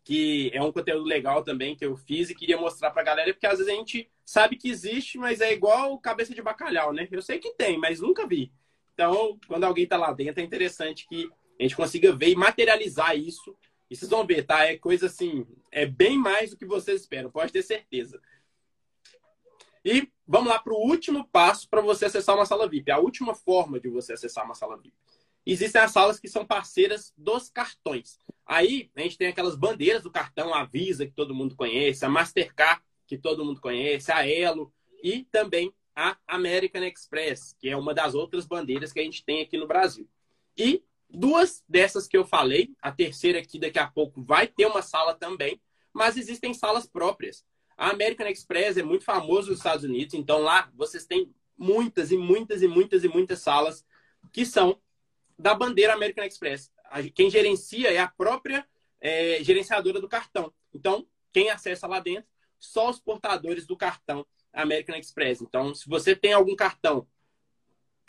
que é um conteúdo legal também que eu fiz e queria mostrar para a galera, porque às vezes a gente sabe que existe, mas é igual cabeça de bacalhau, né? Eu sei que tem, mas nunca vi. Então, quando alguém está lá dentro, é interessante que a gente consiga ver e materializar isso. E vocês vão ver, tá? É coisa assim, é bem mais do que vocês esperam, pode ter certeza. E vamos lá para o último passo para você acessar uma sala VIP. A última forma de você acessar uma sala VIP. Existem as salas que são parceiras dos cartões. Aí a gente tem aquelas bandeiras do cartão, a Visa, que todo mundo conhece, a Mastercard, que todo mundo conhece, a Elo e também a American Express, que é uma das outras bandeiras que a gente tem aqui no Brasil. E duas dessas que eu falei, a terceira aqui daqui a pouco vai ter uma sala também, mas existem salas próprias. A American Express é muito famosa nos Estados Unidos, então lá vocês têm muitas e muitas e muitas e muitas salas que são da bandeira American Express. Quem gerencia é a própria é, gerenciadora do cartão. Então, quem acessa lá dentro, só os portadores do cartão American Express. Então, se você tem algum cartão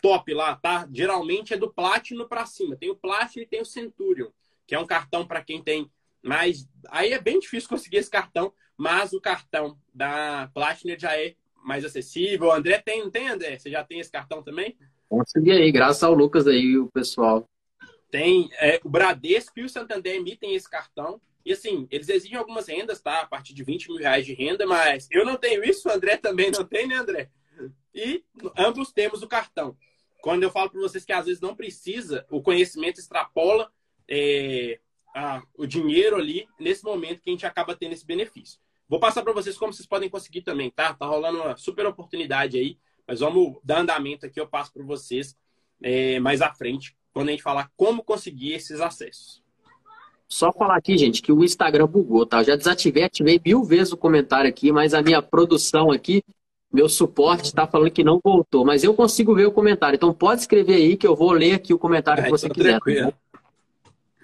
top lá, tá? Geralmente é do Platinum para cima. Tem o Platinum e tem o Centurion, que é um cartão para quem tem mais. Aí é bem difícil conseguir esse cartão, mas o cartão da Platinum já é mais acessível. O André tem, não tem, André? Você já tem esse cartão também? Consegui aí, graças ao Lucas aí, o pessoal. Tem é, o Bradesco e o Santander emitem esse cartão. E assim, eles exigem algumas rendas, tá? A partir de 20 mil reais de renda, mas eu não tenho isso, o André também não tem, né, André? E ambos temos o cartão. Quando eu falo para vocês que às vezes não precisa, o conhecimento extrapola é, a, o dinheiro ali, nesse momento que a gente acaba tendo esse benefício. Vou passar para vocês como vocês podem conseguir também, tá? Tá rolando uma super oportunidade aí, mas vamos dar andamento aqui, eu passo para vocês é, mais à frente, quando a gente falar como conseguir esses acessos. Só falar aqui, gente, que o Instagram bugou, tá? Eu já desativei, ativei mil vezes o comentário aqui, mas a minha produção aqui, meu suporte está falando que não voltou. Mas eu consigo ver o comentário. Então pode escrever aí que eu vou ler aqui o comentário é, que você quiser. Tá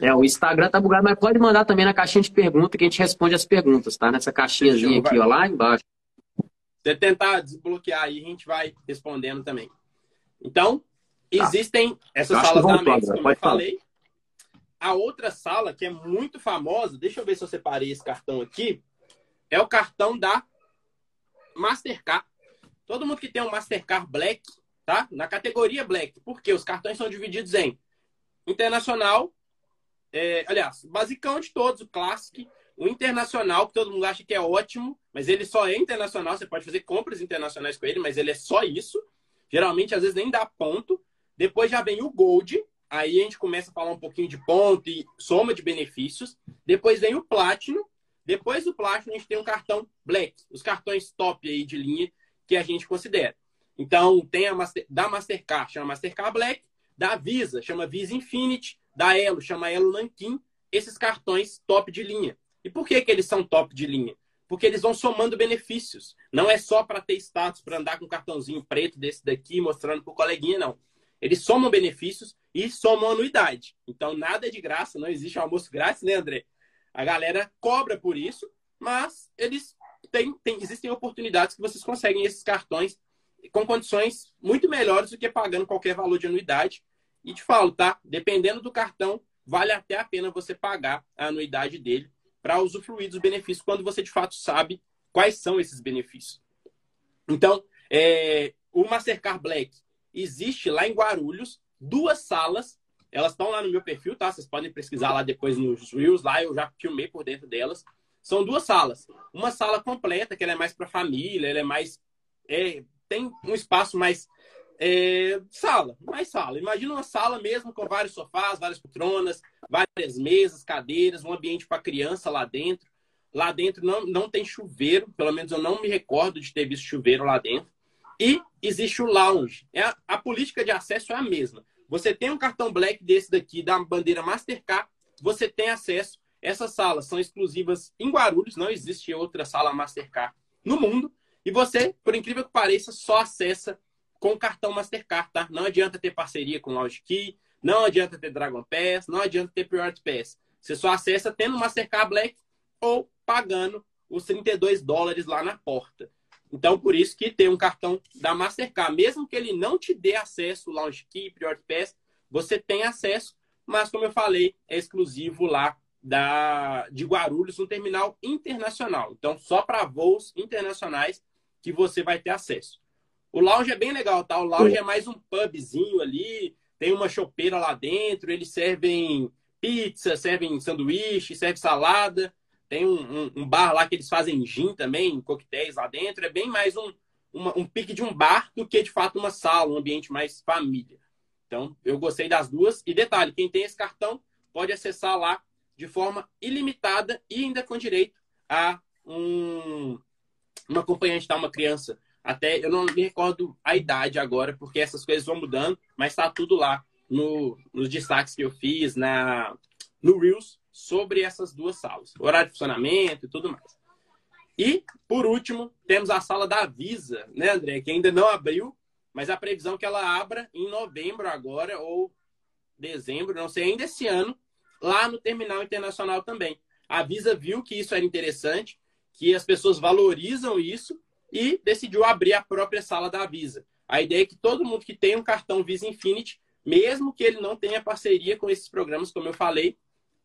é, o Instagram tá bugado, mas pode mandar também na caixinha de pergunta que a gente responde as perguntas, tá? Nessa caixinhazinha aqui, ó, lá embaixo. Você tentar desbloquear aí, a gente vai respondendo também. Então, tá. existem essas salas da como eu falei. Falar. A outra sala, que é muito famosa, deixa eu ver se eu separei esse cartão aqui, é o cartão da Mastercard. Todo mundo que tem um Mastercard Black, tá? Na categoria Black, porque os cartões são divididos em internacional, é, aliás, basicão de todos, o Classic, o internacional, que todo mundo acha que é ótimo, mas ele só é internacional, você pode fazer compras internacionais com ele, mas ele é só isso. Geralmente, às vezes, nem dá ponto. Depois já vem o Gold, aí a gente começa a falar um pouquinho de ponto e soma de benefícios. Depois vem o Platinum. Depois do Platinum, a gente tem um cartão Black, os cartões top aí de linha que a gente considera. Então, tem a Master, da Mastercard, chama Mastercard Black, da Visa, chama Visa Infinity, da Elo, chama Elo Nankin, esses cartões top de linha. E por que, que eles são top de linha? Porque eles vão somando benefícios. Não é só para ter status, para andar com um cartãozinho preto desse daqui, mostrando para o coleguinha, não. Eles somam benefícios e somam anuidade. Então, nada é de graça, não existe almoço grátis, né, André? A galera cobra por isso, mas eles têm, têm, existem oportunidades que vocês conseguem esses cartões com condições muito melhores do que pagando qualquer valor de anuidade. E te falo, tá? Dependendo do cartão, vale até a pena você pagar a anuidade dele para usufruir dos benefícios quando você de fato sabe quais são esses benefícios. Então, é, o Mastercard Black existe lá em Guarulhos duas salas. Elas estão lá no meu perfil, tá? Vocês podem pesquisar lá depois nos Reels, lá eu já filmei por dentro delas. São duas salas. Uma sala completa, que ela é mais para família, ela é mais. É, tem um espaço mais é, sala, mais sala. Imagina uma sala mesmo com vários sofás, várias poltronas, várias mesas, cadeiras, um ambiente para criança lá dentro. Lá dentro não, não tem chuveiro, pelo menos eu não me recordo de ter visto chuveiro lá dentro. E existe o lounge. É a, a política de acesso é a mesma. Você tem um cartão black desse daqui, da bandeira Mastercard, você tem acesso. Essas salas são exclusivas em Guarulhos, não existe outra sala Mastercard no mundo. E você, por incrível que pareça, só acessa com cartão Mastercard, tá? Não adianta ter parceria com Lounge Key, não adianta ter Dragon Pass, não adianta ter Priority Pass. Você só acessa tendo Mastercard Black ou pagando os 32 dólares lá na porta. Então, por isso que tem um cartão da Mastercard, mesmo que ele não te dê acesso Lounge Key, Priority Pass, você tem acesso, mas como eu falei, é exclusivo lá da de Guarulhos, um terminal internacional. Então, só para voos internacionais que você vai ter acesso. O lounge é bem legal, tá? O lounge é mais um pubzinho ali, tem uma chopeira lá dentro, eles servem pizza, servem sanduíche, servem salada. Tem um, um, um, bar lá que eles fazem gin também, coquetéis lá dentro. É bem mais um, uma, um pique de um bar do que de fato uma sala, um ambiente mais família. Então, eu gostei das duas. E detalhe, quem tem esse cartão pode acessar lá de forma ilimitada e ainda com direito a um, uma acompanhante, tá? Uma criança. Até eu não me recordo a idade agora, porque essas coisas vão mudando, mas está tudo lá no, nos destaques que eu fiz na, no Reels sobre essas duas salas. Horário de funcionamento e tudo mais. E, por último, temos a sala da Visa, né, André? Que ainda não abriu, mas a previsão é que ela abra em novembro agora, ou dezembro, não sei, ainda esse ano, lá no Terminal Internacional também. A Visa viu que isso era interessante, que as pessoas valorizam isso e decidiu abrir a própria sala da Visa. A ideia é que todo mundo que tem um cartão Visa Infinity, mesmo que ele não tenha parceria com esses programas, como eu falei,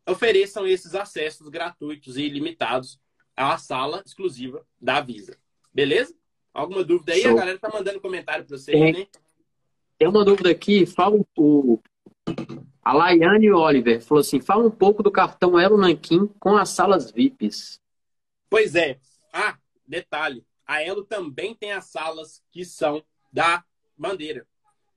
ofereçam esses acessos gratuitos e ilimitados à sala exclusiva da Visa. Beleza? Alguma dúvida aí? Show. A galera tá mandando comentário para vocês, né? Tem uma dúvida aqui, fala o a Laiane Oliver falou assim: fala um pouco do cartão Elo Nanquim com as salas VIPs. Pois é. Ah, detalhe: a Elo também tem as salas que são da bandeira.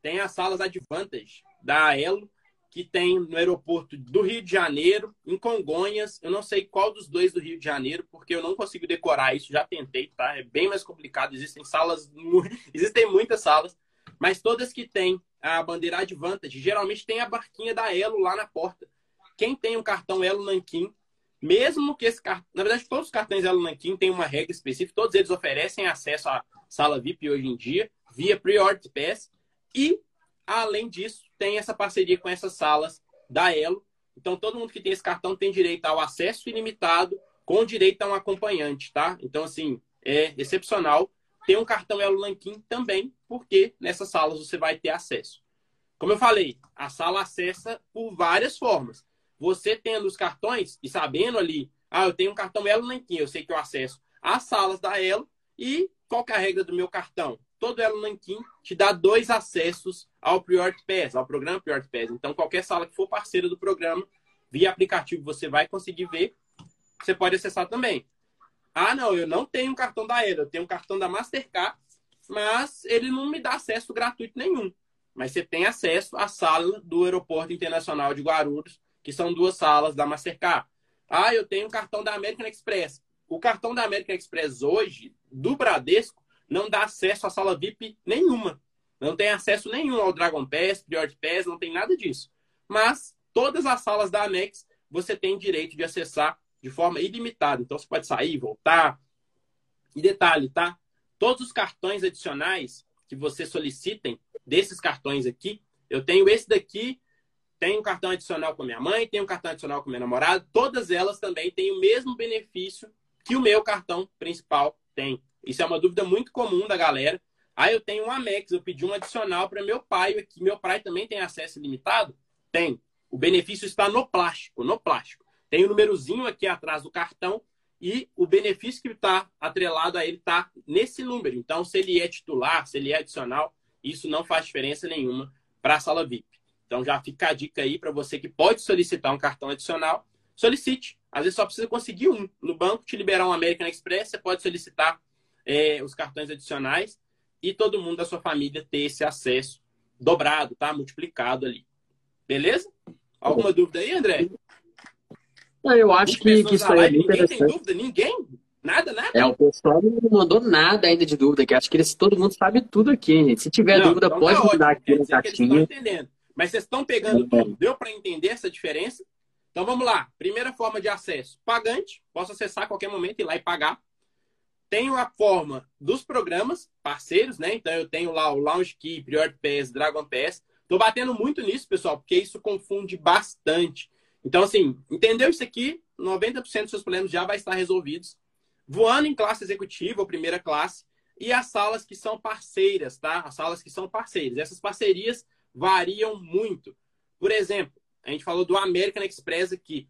Tem as salas Advantage da Elo, que tem no aeroporto do Rio de Janeiro, em Congonhas. Eu não sei qual dos dois do Rio de Janeiro, porque eu não consigo decorar isso. Já tentei, tá? É bem mais complicado. Existem salas, existem muitas salas, mas todas que têm a bandeira Advantage, geralmente tem a barquinha da Elo lá na porta. Quem tem um cartão Elo Nanquim, mesmo que esse cartão. Na verdade, todos os cartões Elo Nanquim têm uma regra específica, todos eles oferecem acesso à sala VIP hoje em dia, via Priority Pass. E, além disso, tem essa parceria com essas salas da Elo. Então, todo mundo que tem esse cartão tem direito ao acesso ilimitado, com direito a um acompanhante, tá? Então, assim, é excepcional. Tem um cartão Elo Nanquim também, porque nessas salas você vai ter acesso. Como eu falei, a sala acessa por várias formas. Você tendo os cartões e sabendo ali, ah, eu tenho um cartão Elo Nanquim, eu sei que eu acesso às salas da Elo e qual é a regra do meu cartão? Todo Elo Nanquim te dá dois acessos ao Priority Pass, ao programa Priority Pass. Então, qualquer sala que for parceira do programa, via aplicativo, você vai conseguir ver. Você pode acessar também. Ah, não, eu não tenho um cartão da Elo, eu tenho um cartão da Mastercard, mas ele não me dá acesso gratuito nenhum. Mas você tem acesso à sala do Aeroporto Internacional de Guarulhos, que são duas salas da Mastercard. Ah, eu tenho um cartão da American Express. O cartão da American Express hoje, do Bradesco, não dá acesso à sala VIP nenhuma. Não tem acesso nenhum ao Dragon Pass, Priority Pass, não tem nada disso. Mas todas as salas da Amex você tem direito de acessar de forma ilimitada. Então você pode sair, voltar. E detalhe, tá? Todos os cartões adicionais que você solicitem desses cartões aqui, eu tenho esse daqui, tenho um cartão adicional com minha mãe, tenho um cartão adicional com minha namorada, todas elas também têm o mesmo benefício que o meu cartão principal tem. Isso é uma dúvida muito comum da galera. Ah, eu tenho um Amex, eu pedi um adicional para meu pai aqui. Meu pai também tem acesso ilimitado? Tem. O benefício está no plástico, no plástico. Tem o um númerozinho aqui atrás do cartão e o benefício que está atrelado a ele está nesse número. Então, se ele é titular, se ele é adicional, isso não faz diferença nenhuma para a sala VIP. Então, já fica a dica aí para você que pode solicitar um cartão adicional, solicite. Às vezes só precisa conseguir um. No banco, te liberar um American Express, você pode solicitar é, os cartões adicionais e todo mundo da sua família ter esse acesso dobrado, tá? Multiplicado ali. Beleza? Alguma dúvida aí, André? Eu acho que, que isso aí é Ninguém tem dúvida? Ninguém? Nada, nada? É, o pessoal não mandou nada ainda de dúvida, que acho que eles, todo mundo sabe tudo aqui, gente. Se tiver não, dúvida, então pode tá mandar aqui no caixinha. entendendo. Mas vocês estão pegando tudo? Deu para entender essa diferença? Então vamos lá. Primeira forma de acesso: pagante. Posso acessar a qualquer momento, ir lá e pagar. Tenho a forma dos programas parceiros, né? Então eu tenho lá o Lounge Key, Priority Pass, Dragon Pass. Tô batendo muito nisso, pessoal, porque isso confunde bastante. Então, assim, entendeu isso aqui? 90% dos seus problemas já vai estar resolvidos. Voando em classe executiva ou primeira classe. E as salas que são parceiras, tá? As salas que são parceiras. Essas parcerias variam muito. Por exemplo, a gente falou do American Express aqui.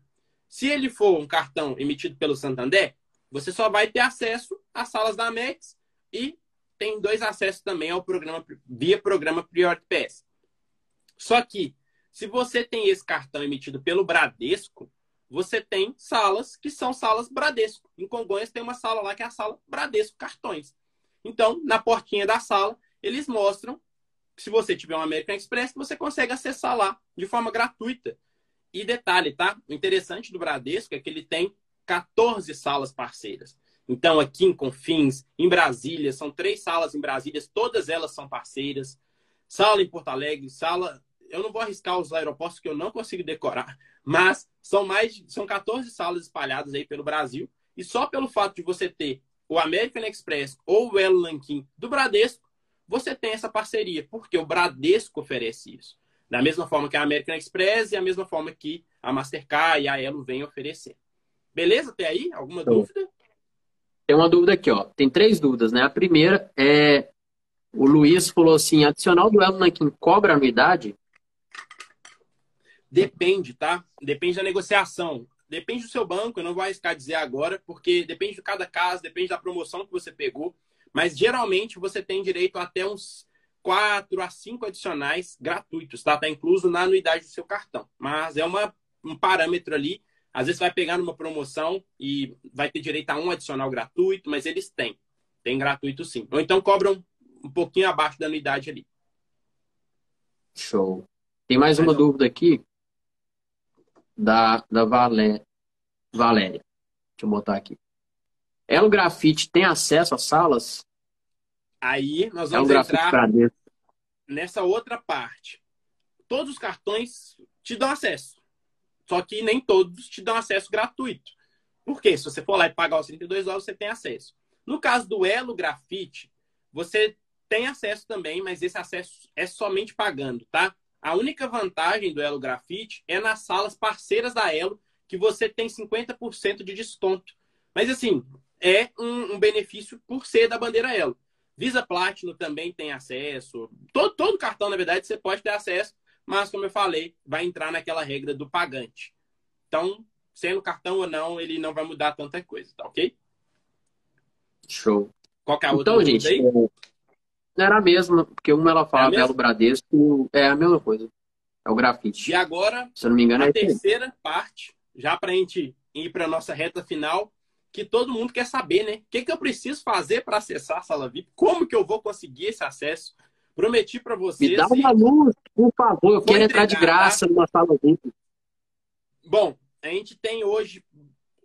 Se ele for um cartão emitido pelo Santander, você só vai ter acesso às salas da Amex e tem dois acessos também ao programa via programa Priority Pass. Só que se você tem esse cartão emitido pelo Bradesco, você tem salas que são salas Bradesco. Em Congonhas tem uma sala lá que é a sala Bradesco Cartões. Então, na portinha da sala, eles mostram se você tiver um American Express, você consegue acessar lá de forma gratuita. E detalhe, tá? O interessante do Bradesco é que ele tem 14 salas parceiras. Então, aqui em Confins, em Brasília, são três salas em Brasília, todas elas são parceiras. Sala em Porto Alegre, sala. Eu não vou arriscar os aeroportos que eu não consigo decorar, mas são mais são 14 salas espalhadas aí pelo Brasil. E só pelo fato de você ter o American Express ou o Elo Lanquim do Bradesco, você tem essa parceria, porque o Bradesco oferece isso. Da mesma forma que a American Express e a mesma forma que a Mastercard e a Elo vêm oferecer. Beleza? Até aí? Alguma então, dúvida? Tem uma dúvida aqui, ó. Tem três dúvidas, né? A primeira é o Luiz falou assim: adicional do Elo Nankin cobra anuidade? Depende, tá? Depende da negociação. Depende do seu banco, eu não vou arriscar dizer agora, porque depende de cada caso, depende da promoção que você pegou. Mas geralmente você tem direito a até uns quatro a cinco adicionais gratuitos, tá? Tá incluso na anuidade do seu cartão. Mas é uma, um parâmetro ali. Às vezes vai pegar numa promoção e vai ter direito a um adicional gratuito, mas eles têm. Tem gratuito sim. Ou então cobram um pouquinho abaixo da anuidade ali. Show. Tem mais uma dúvida aqui da, da Valé, Valéria. Deixa eu botar aqui. Elo Grafite tem acesso às salas? Aí nós vamos entrar nessa outra parte. Todos os cartões te dão acesso. Só que nem todos te dão acesso gratuito. Por quê? Se você for lá e pagar os 32 dólares, você tem acesso. No caso do Elo Grafite, você tem acesso também, mas esse acesso é somente pagando, tá? A única vantagem do Elo Grafite é nas salas parceiras da Elo, que você tem 50% de desconto. Mas assim, é um, um, benefício por ser da bandeira Elo. Visa Platinum também tem acesso. Todo, todo cartão, na verdade, você pode ter acesso, mas como eu falei, vai entrar naquela regra do pagante. Então, sendo cartão ou não, ele não vai mudar tanta coisa, tá ok? Show. Qual que é a outra então, gente, aí? Era a mesma, porque uma ela fala é Belo Bradesco, é a mesma coisa. É o grafite. E agora, se eu não me engano, a é terceira parte, já para a gente ir para nossa reta final, que todo mundo quer saber, né? O que, que eu preciso fazer para acessar a sala VIP? Como que eu vou conseguir esse acesso? Prometi para vocês. Me dá uma luz, por favor. Eu quero entrar de graça tá? numa sala VIP. Bom, a gente tem hoje,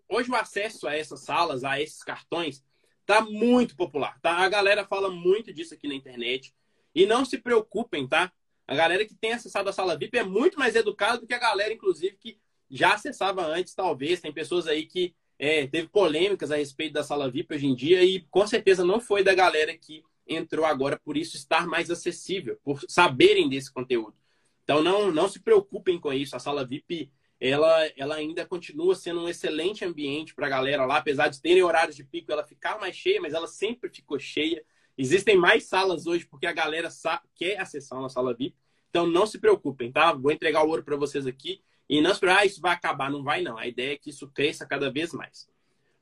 hoje o acesso a essas salas, a esses cartões, Tá muito popular, tá? A galera fala muito disso aqui na internet. E não se preocupem, tá? A galera que tem acessado a sala VIP é muito mais educada do que a galera, inclusive, que já acessava antes, talvez. Tem pessoas aí que é, teve polêmicas a respeito da sala VIP hoje em dia e com certeza não foi da galera que entrou agora por isso estar mais acessível, por saberem desse conteúdo. Então não, não se preocupem com isso. A sala VIP ela, ela ainda continua sendo um excelente ambiente para a galera lá, apesar de terem horários de pico, ela ficar mais cheia, mas ela sempre ficou cheia. Existem mais salas hoje porque a galera quer acessar uma sala VIP. Então não se preocupem, tá? Vou entregar o ouro para vocês aqui. E não se ah, isso vai acabar. Não vai, não. A ideia é que isso cresça cada vez mais.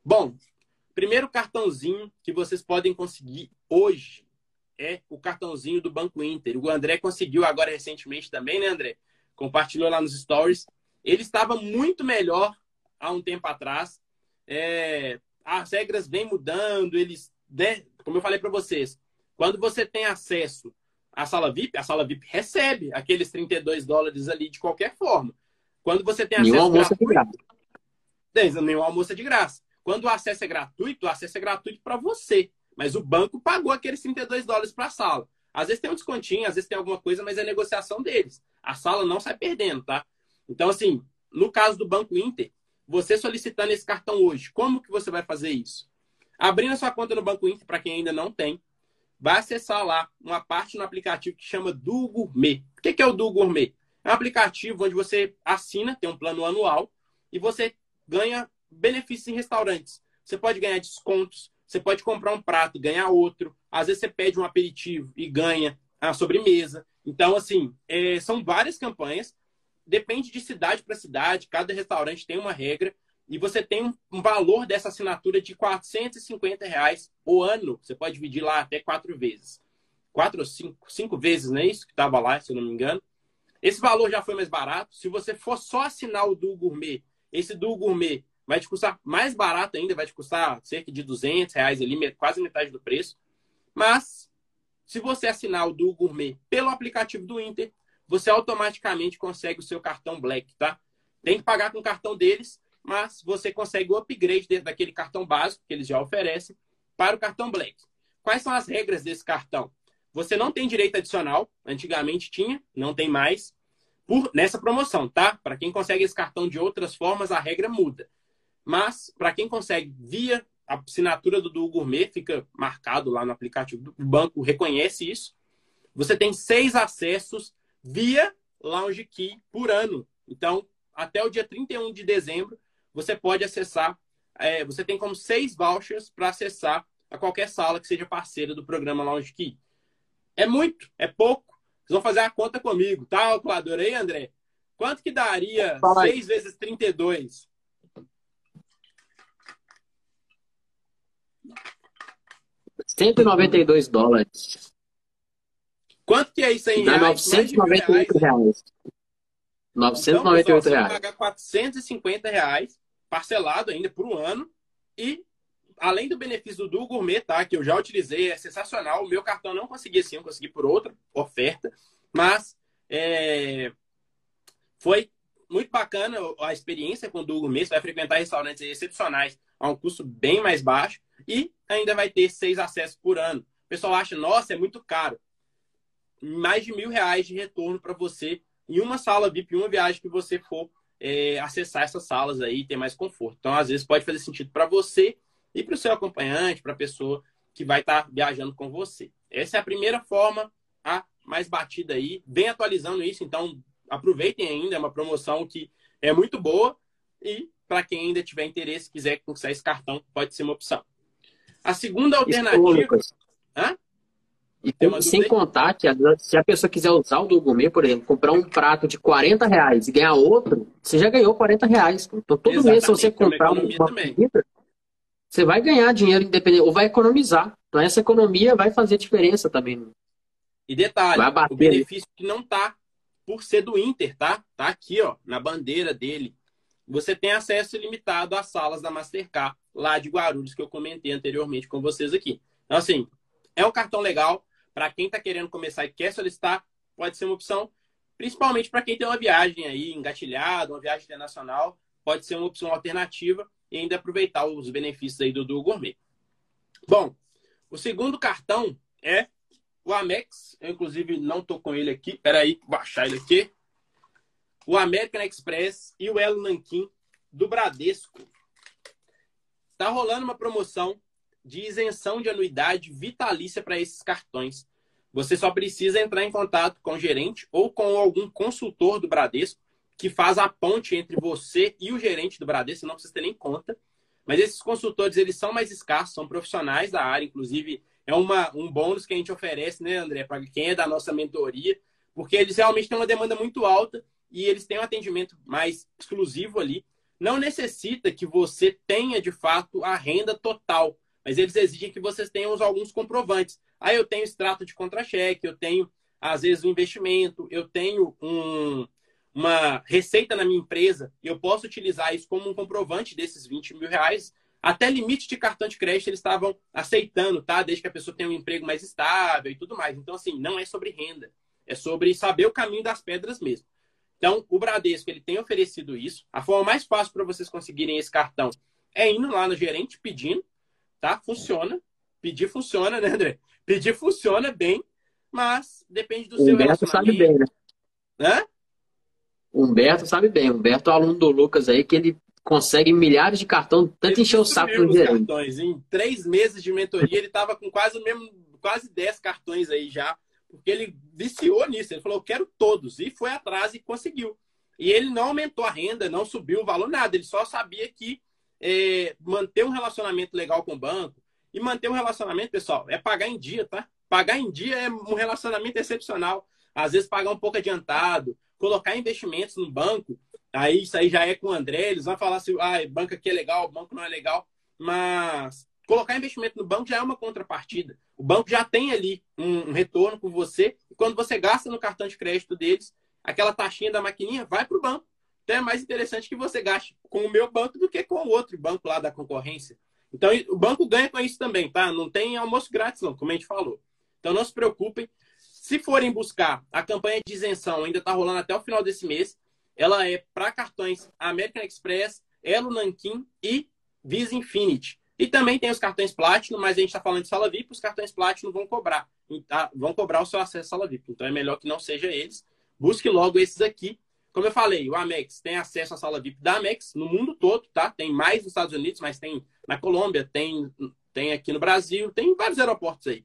Bom, primeiro cartãozinho que vocês podem conseguir hoje é o cartãozinho do Banco Inter. O André conseguiu agora recentemente também, né, André? Compartilhou lá nos stories. Ele estava muito melhor há um tempo atrás. É, as regras vêm mudando, eles, né, como eu falei para vocês, quando você tem acesso à sala VIP, a sala VIP recebe aqueles 32 dólares ali de qualquer forma. Quando você tem acesso nenhum almoço gratuito, é de graça. Nenhum almoço é de graça. Quando o acesso é gratuito, o acesso é gratuito para você. Mas o banco pagou aqueles 32 dólares para a sala. Às vezes tem um descontinho, às vezes tem alguma coisa, mas é negociação deles. A sala não sai perdendo, tá? Então, assim, no caso do Banco Inter, você solicitando esse cartão hoje, como que você vai fazer isso? Abrindo a sua conta no Banco Inter, para quem ainda não tem, vai acessar lá uma parte no aplicativo que chama Do Gourmet. O que é o Do Gourmet? É um aplicativo onde você assina, tem um plano anual, e você ganha benefícios em restaurantes. Você pode ganhar descontos, você pode comprar um prato e ganhar outro. Às vezes você pede um aperitivo e ganha a sobremesa. Então, assim, é, são várias campanhas depende de cidade para cidade, cada restaurante tem uma regra, e você tem um valor dessa assinatura de 450 reais o ano. Você pode dividir lá até quatro vezes. Quatro ou cinco, cinco vezes, não é isso que estava lá, se eu não me engano. Esse valor já foi mais barato. Se você for só assinar o do Gourmet, esse do Gourmet vai te custar mais barato ainda, vai te custar cerca de 200 reais ali, quase metade do preço. Mas Se você assinar o do Gourmet pelo aplicativo do Inter, você automaticamente consegue o seu cartão Black, tá? Tem que pagar com o cartão deles, mas você consegue o upgrade daquele cartão básico que eles já oferecem para o cartão Black. Quais são as regras desse cartão? Você não tem direito adicional, antigamente tinha, não tem mais, por nessa promoção, tá? Para quem consegue esse cartão de outras formas, a regra muda. Mas, para quem consegue via a assinatura do Duo Gourmet, fica marcado lá no aplicativo, o banco reconhece isso. Você tem seis acessos via Lounge Key por ano. Então, até o dia 31 de dezembro, você pode acessar. É, você tem como seis vouchers para acessar a qualquer sala que seja parceira do programa Lounge Key. É muito, é pouco. Vocês vão fazer a conta comigo, tá, calculador aí, André? Quanto que daria Fala. 6 vezes 32? Cento e noventa e dois dólares. Quanto que é isso aí Dá reais? 998 reais. 998 então, pessoal, reais. Você vai pagar 450 reais, parcelado ainda por um ano, e além do benefício do Gourmet, tá? Que eu já utilizei, é sensacional. O meu cartão não consegui assim, eu consegui por outra oferta, mas é, foi muito bacana a experiência com o do Gourmet. Você vai frequentar restaurantes excepcionais a um custo bem mais baixo e ainda vai ter seis acessos por ano. O pessoal acha, nossa, é muito caro. Mais de mil reais de retorno para você em uma sala VIP, uma viagem que você for é, acessar essas salas aí, ter mais conforto. Então, às vezes, pode fazer sentido para você e para o seu acompanhante, para a pessoa que vai estar tá viajando com você. Essa é a primeira forma, a mais batida aí. Vem atualizando isso, então aproveitem ainda, é uma promoção que é muito boa e para quem ainda tiver interesse, quiser conquistar esse cartão, pode ser uma opção. A segunda alternativa. Hã? E tem, sem contar que se a pessoa quiser usar o do Gourmet, por exemplo, comprar um prato de 40 reais e ganhar outro, você já ganhou 40 reais. Então, todo Exatamente, mês, se você comprar uma, uma comida, você vai ganhar dinheiro independente, ou vai economizar. Então essa economia vai fazer diferença também. E detalhe, o benefício que não tá por ser do Inter, tá? Tá aqui, ó, na bandeira dele. Você tem acesso ilimitado às salas da Mastercard, lá de Guarulhos, que eu comentei anteriormente com vocês aqui. Então, assim, é um cartão legal. Para quem está querendo começar e quer solicitar, pode ser uma opção. Principalmente para quem tem uma viagem aí engatilhada, uma viagem internacional, pode ser uma opção alternativa e ainda aproveitar os benefícios aí do, do Gourmet. Bom, o segundo cartão é o Amex. Eu, inclusive, não estou com ele aqui. Peraí, vou baixar ele aqui. O American Express e o Elo Nankin do Bradesco. Está rolando uma promoção de isenção de anuidade vitalícia para esses cartões. Você só precisa entrar em contato com o gerente ou com algum consultor do Bradesco que faz a ponte entre você e o gerente do Bradesco, não precisa ter nem conta. Mas esses consultores, eles são mais escassos, são profissionais da área, inclusive é uma, um bônus que a gente oferece, né, André, para quem é da nossa mentoria, porque eles realmente têm uma demanda muito alta e eles têm um atendimento mais exclusivo ali. Não necessita que você tenha, de fato, a renda total, mas eles exigem que vocês tenham alguns comprovantes. Aí ah, eu tenho extrato de contra-cheque, eu tenho, às vezes, um investimento, eu tenho um, uma receita na minha empresa e eu posso utilizar isso como um comprovante desses 20 mil reais, até limite de cartão de crédito eles estavam aceitando, tá? Desde que a pessoa tenha um emprego mais estável e tudo mais. Então, assim, não é sobre renda. É sobre saber o caminho das pedras mesmo. Então, o Bradesco, ele tem oferecido isso. A forma mais fácil para vocês conseguirem esse cartão é indo lá no gerente pedindo, tá? Funciona. Pedir funciona, né, André? Pedir funciona bem, mas depende do o seu Humberto sabe bem, né? Hã? Humberto sabe bem. Humberto é aluno do Lucas aí, que ele consegue milhares de cartões, tanto ele encher o saco do gerente. cartões. Em três meses de mentoria, ele estava com quase o mesmo, quase dez cartões aí já, porque ele viciou nisso. Ele falou, eu quero todos. E foi atrás e conseguiu. E ele não aumentou a renda, não subiu o valor, nada. Ele só sabia que é, manter um relacionamento legal com o banco. E manter um relacionamento, pessoal, é pagar em dia, tá? Pagar em dia é um relacionamento excepcional. Às vezes pagar um pouco adiantado, colocar investimentos no banco, aí isso aí já é com o André, eles vão falar se ah, banco aqui é legal, banco não é legal, mas colocar investimento no banco já é uma contrapartida. O banco já tem ali um retorno com você, e quando você gasta no cartão de crédito deles, aquela taxinha da maquininha vai para o banco. Então é mais interessante que você gaste com o meu banco do que com o outro banco lá da concorrência. Então o banco ganha com isso também, tá? Não tem almoço grátis, não, como a gente falou. Então não se preocupem. Se forem buscar, a campanha de isenção ainda está rolando até o final desse mês. Ela é para cartões American Express, Elo Nankin e Visa Infinity. E também tem os cartões Platinum, mas a gente está falando de sala VIP, os cartões Platinum vão cobrar. Tá? Vão cobrar o seu acesso à sala VIP. Então é melhor que não seja eles. Busque logo esses aqui. Como eu falei, o Amex tem acesso à sala VIP da Amex no mundo todo, tá? Tem mais nos Estados Unidos, mas tem na Colômbia, tem, tem aqui no Brasil, tem vários aeroportos aí.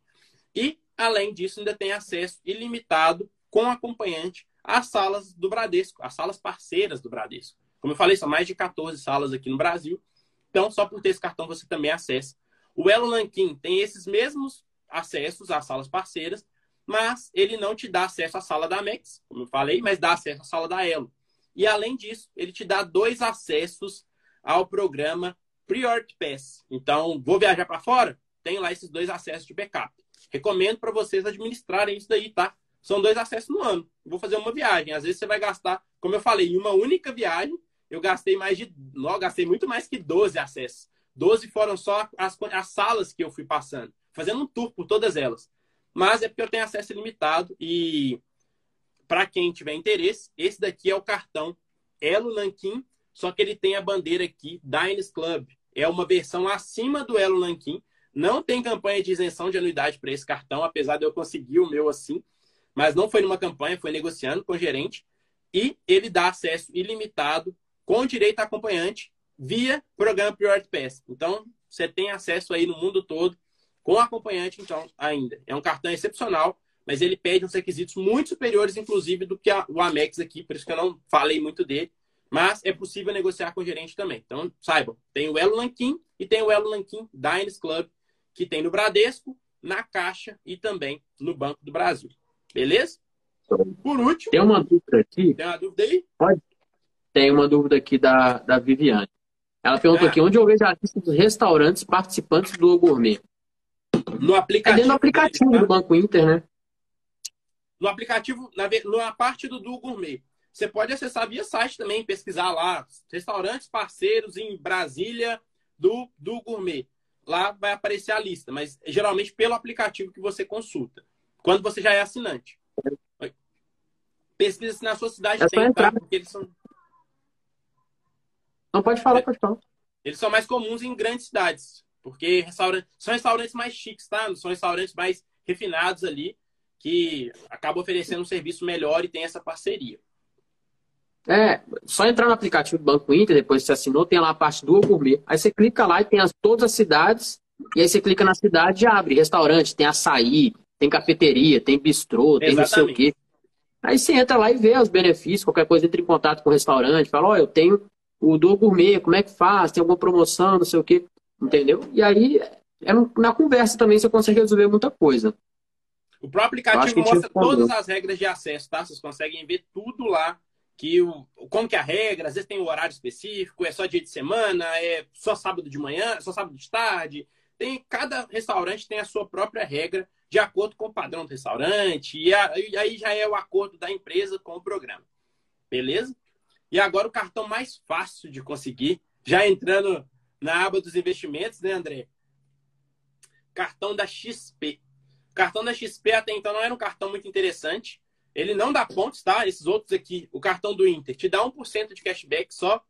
E, além disso, ainda tem acesso ilimitado com acompanhante às salas do Bradesco, às salas parceiras do Bradesco. Como eu falei, são mais de 14 salas aqui no Brasil. Então, só por ter esse cartão você também acessa. O Elo Nankin tem esses mesmos acessos às salas parceiras, mas ele não te dá acesso à sala da Amex, como eu falei, mas dá acesso à sala da Elo. E além disso, ele te dá dois acessos ao programa Priority Pass. Então, vou viajar para fora? Tem lá esses dois acessos de backup. Recomendo para vocês administrarem isso daí, tá? São dois acessos no ano. vou fazer uma viagem. Às vezes você vai gastar, como eu falei, em uma única viagem, eu gastei mais de. Não, gastei muito mais que 12 acessos. 12 foram só as, as salas que eu fui passando, fazendo um tour por todas elas. Mas é porque eu tenho acesso limitado e para quem tiver interesse, esse daqui é o cartão Elo Nankin, só que ele tem a bandeira aqui Diners Club. É uma versão acima do Elo Nankin. Não tem campanha de isenção de anuidade para esse cartão, apesar de eu conseguir o meu assim. Mas não foi numa campanha, foi negociando com o gerente. E ele dá acesso ilimitado com direito a acompanhante via programa Priority Pass. Então, você tem acesso aí no mundo todo com acompanhante, então, ainda. É um cartão excepcional, mas ele pede uns requisitos muito superiores, inclusive, do que a, o Amex aqui, por isso que eu não falei muito dele. Mas é possível negociar com o gerente também. Então, saibam, tem o Elo Lanquim e tem o Elo Lanquim Diners Club, que tem no Bradesco, na Caixa e também no Banco do Brasil. Beleza? Por último. Tem uma dúvida aqui. Tem uma dúvida aí? Pode. Tem uma dúvida aqui da, da Viviane. Ela perguntou é. aqui, onde eu vejo a lista dos restaurantes participantes do Gourmet? No aplicativo. É dentro do aplicativo do Banco Inter, né? No aplicativo, na, na parte do, do Gourmet. Você pode acessar via site também, pesquisar lá, restaurantes parceiros em Brasília do, do Gourmet. Lá vai aparecer a lista, mas geralmente pelo aplicativo que você consulta. Quando você já é assinante. Pesquisa se na sua cidade é tem, tá? Porque eles são não, pode falar, pode falar. Eles são mais comuns em grandes cidades, porque restaurante, são restaurantes mais chiques, tá? São restaurantes mais refinados ali, que acabam oferecendo um serviço melhor e tem essa parceria. É, só entrar no aplicativo do Banco Inter, depois que você assinou, tem lá a parte do gourmet. Aí você clica lá e tem as, todas as cidades, e aí você clica na cidade e abre restaurante, tem açaí, tem cafeteria, tem bistrô, tem Exatamente. não sei o quê. Aí você entra lá e vê os benefícios, qualquer coisa, entra em contato com o restaurante, fala, ó, oh, eu tenho o do gourmet, como é que faz, tem alguma promoção, não sei o quê, entendeu? E aí, é na conversa também você consegue resolver muita coisa. O próprio aplicativo mostra todas as regras de acesso, tá? Vocês conseguem ver tudo lá, que o, como que é a regra, às vezes tem um horário específico, é só dia de semana, é só sábado de manhã, só sábado de tarde. Tem, cada restaurante tem a sua própria regra de acordo com o padrão do restaurante, e, a, e aí já é o acordo da empresa com o programa. Beleza? E agora o cartão mais fácil de conseguir, já entrando na aba dos investimentos, né, André? Cartão da XP. Cartão da XP até então não era um cartão muito interessante. Ele não dá pontos, tá? Esses outros aqui, o cartão do Inter, te dá 1% de cashback só.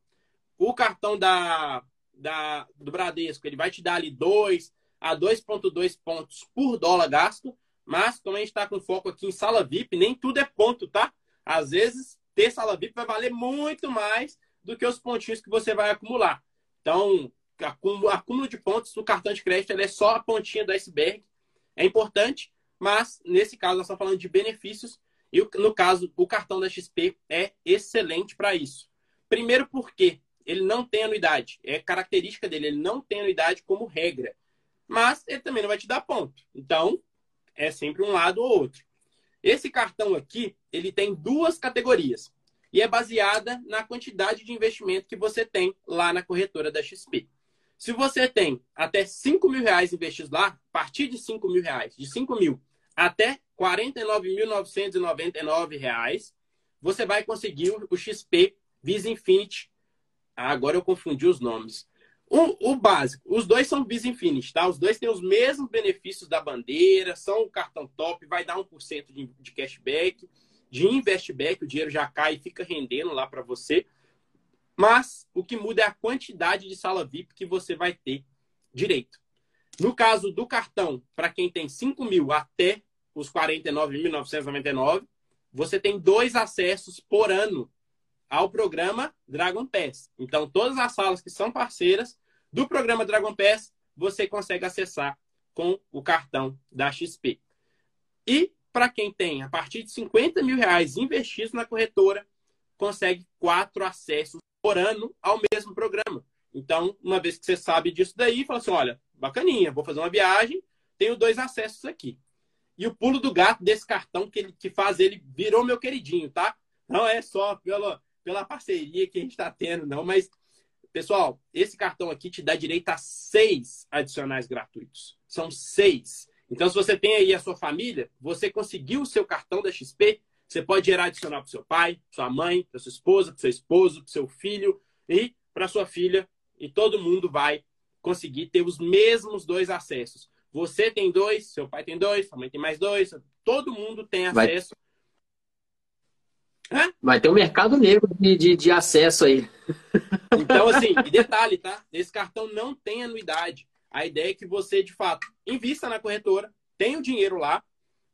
O cartão da, da, do Bradesco, ele vai te dar ali 2 a 2,2 pontos por dólar gasto. Mas, como a gente está com foco aqui em sala VIP, nem tudo é ponto, tá? Às vezes ter sala VIP vai valer muito mais do que os pontinhos que você vai acumular. Então, acúmulo de pontos no cartão de crédito é só a pontinha do iceberg. É importante, mas nesse caso nós estamos falando de benefícios e no caso o cartão da XP é excelente para isso. Primeiro porque ele não tem anuidade, é característica dele, ele não tem anuidade como regra, mas ele também não vai te dar ponto. Então, é sempre um lado ou outro. Esse cartão aqui, ele tem duas categorias e é baseada na quantidade de investimento que você tem lá na corretora da XP. Se você tem até 5 mil reais investidos lá, a partir de 5 mil reais, de 5 mil até 49.999 reais, você vai conseguir o XP Visa Infinity. Ah, agora eu confundi os nomes. O, o, básico, os dois são Visa Infinity, tá? Os dois têm os mesmos benefícios da bandeira, são o cartão top, vai dar 1% de, de cashback, de investback, o dinheiro já cai e fica rendendo lá para você. Mas o que muda é a quantidade de sala VIP que você vai ter direito. No caso do cartão, para quem tem 5 mil até os 49.999, você tem dois acessos por ano ao programa Dragon Pass. Então, todas as salas que são parceiras do programa Dragon Pass, você consegue acessar com o cartão da XP. E para quem tem a partir de 50 mil reais investidos na corretora, consegue quatro acessos por ano ao mesmo programa. Então, uma vez que você sabe disso daí, fala assim: olha, bacaninha, vou fazer uma viagem, tenho dois acessos aqui. E o pulo do gato desse cartão que, ele, que faz ele virou meu queridinho, tá? Não é só pela, pela parceria que a gente está tendo, não. Mas, pessoal, esse cartão aqui te dá direito a seis adicionais gratuitos. São seis. Então, se você tem aí a sua família, você conseguiu o seu cartão da XP, você pode gerar adicional para seu pai, sua mãe, para sua esposa, para seu esposo, para seu filho e para sua filha. E todo mundo vai conseguir ter os mesmos dois acessos. Você tem dois, seu pai tem dois, sua mãe tem mais dois, todo mundo tem acesso Vai ter um mercado negro de, de, de, acesso aí. Então, assim, e detalhe, tá? Esse cartão não tem anuidade. A ideia é que você, de fato, invista na corretora, tenha o dinheiro lá.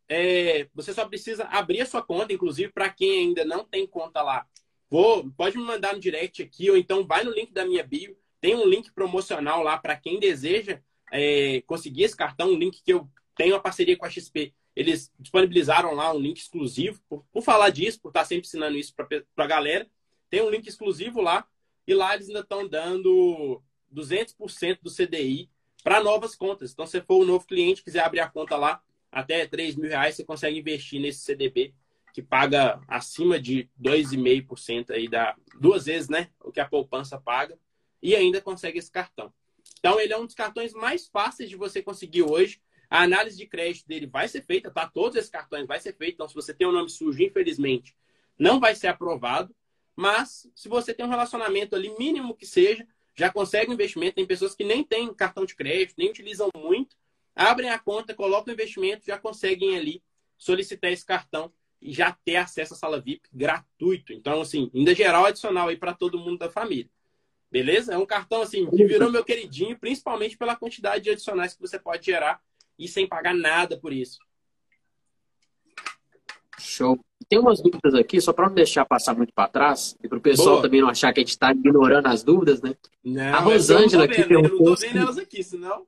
É, você só precisa abrir a sua conta, inclusive, para quem ainda não tem conta lá. Vou, pode me mandar no direct aqui, ou então vai no link da minha bio. Tem um link promocional lá para quem deseja é, conseguir esse cartão, um link que eu tenho a parceria com a XP eles disponibilizaram lá um link exclusivo. Por, por falar disso, por estar sempre ensinando isso para a galera, tem um link exclusivo lá. E lá eles ainda estão dando 200% do CDI para novas contas. Então, se for um novo cliente, quiser abrir a conta lá, até 3 mil reais, você consegue investir nesse CDB, que paga acima de 2,5% aí, da, duas vezes né, o que a poupança paga, e ainda consegue esse cartão. Então, ele é um dos cartões mais fáceis de você conseguir hoje. A análise de crédito dele vai ser feita, tá? Todos esses cartões vai ser feito. Então, se você tem um nome sujo, infelizmente, não vai ser aprovado. Mas, se você tem um relacionamento ali, mínimo que seja, já consegue um investimento. Tem pessoas que nem têm cartão de crédito, nem utilizam muito. Abrem a conta, colocam o investimento, já conseguem ali solicitar esse cartão e já ter acesso à sala VIP gratuito. Então, assim, ainda geral adicional aí para todo mundo da família. Beleza? É um cartão, assim, que virou meu queridinho, principalmente pela quantidade de adicionais que você pode gerar e sem pagar nada por isso. Show. Tem umas dúvidas aqui, só para não deixar passar muito para trás, e para o pessoal Boa. também não achar que a gente está ignorando as dúvidas, né? Não, a Rosângela aqui perguntou. Eu não tô vendo elas aqui, senão.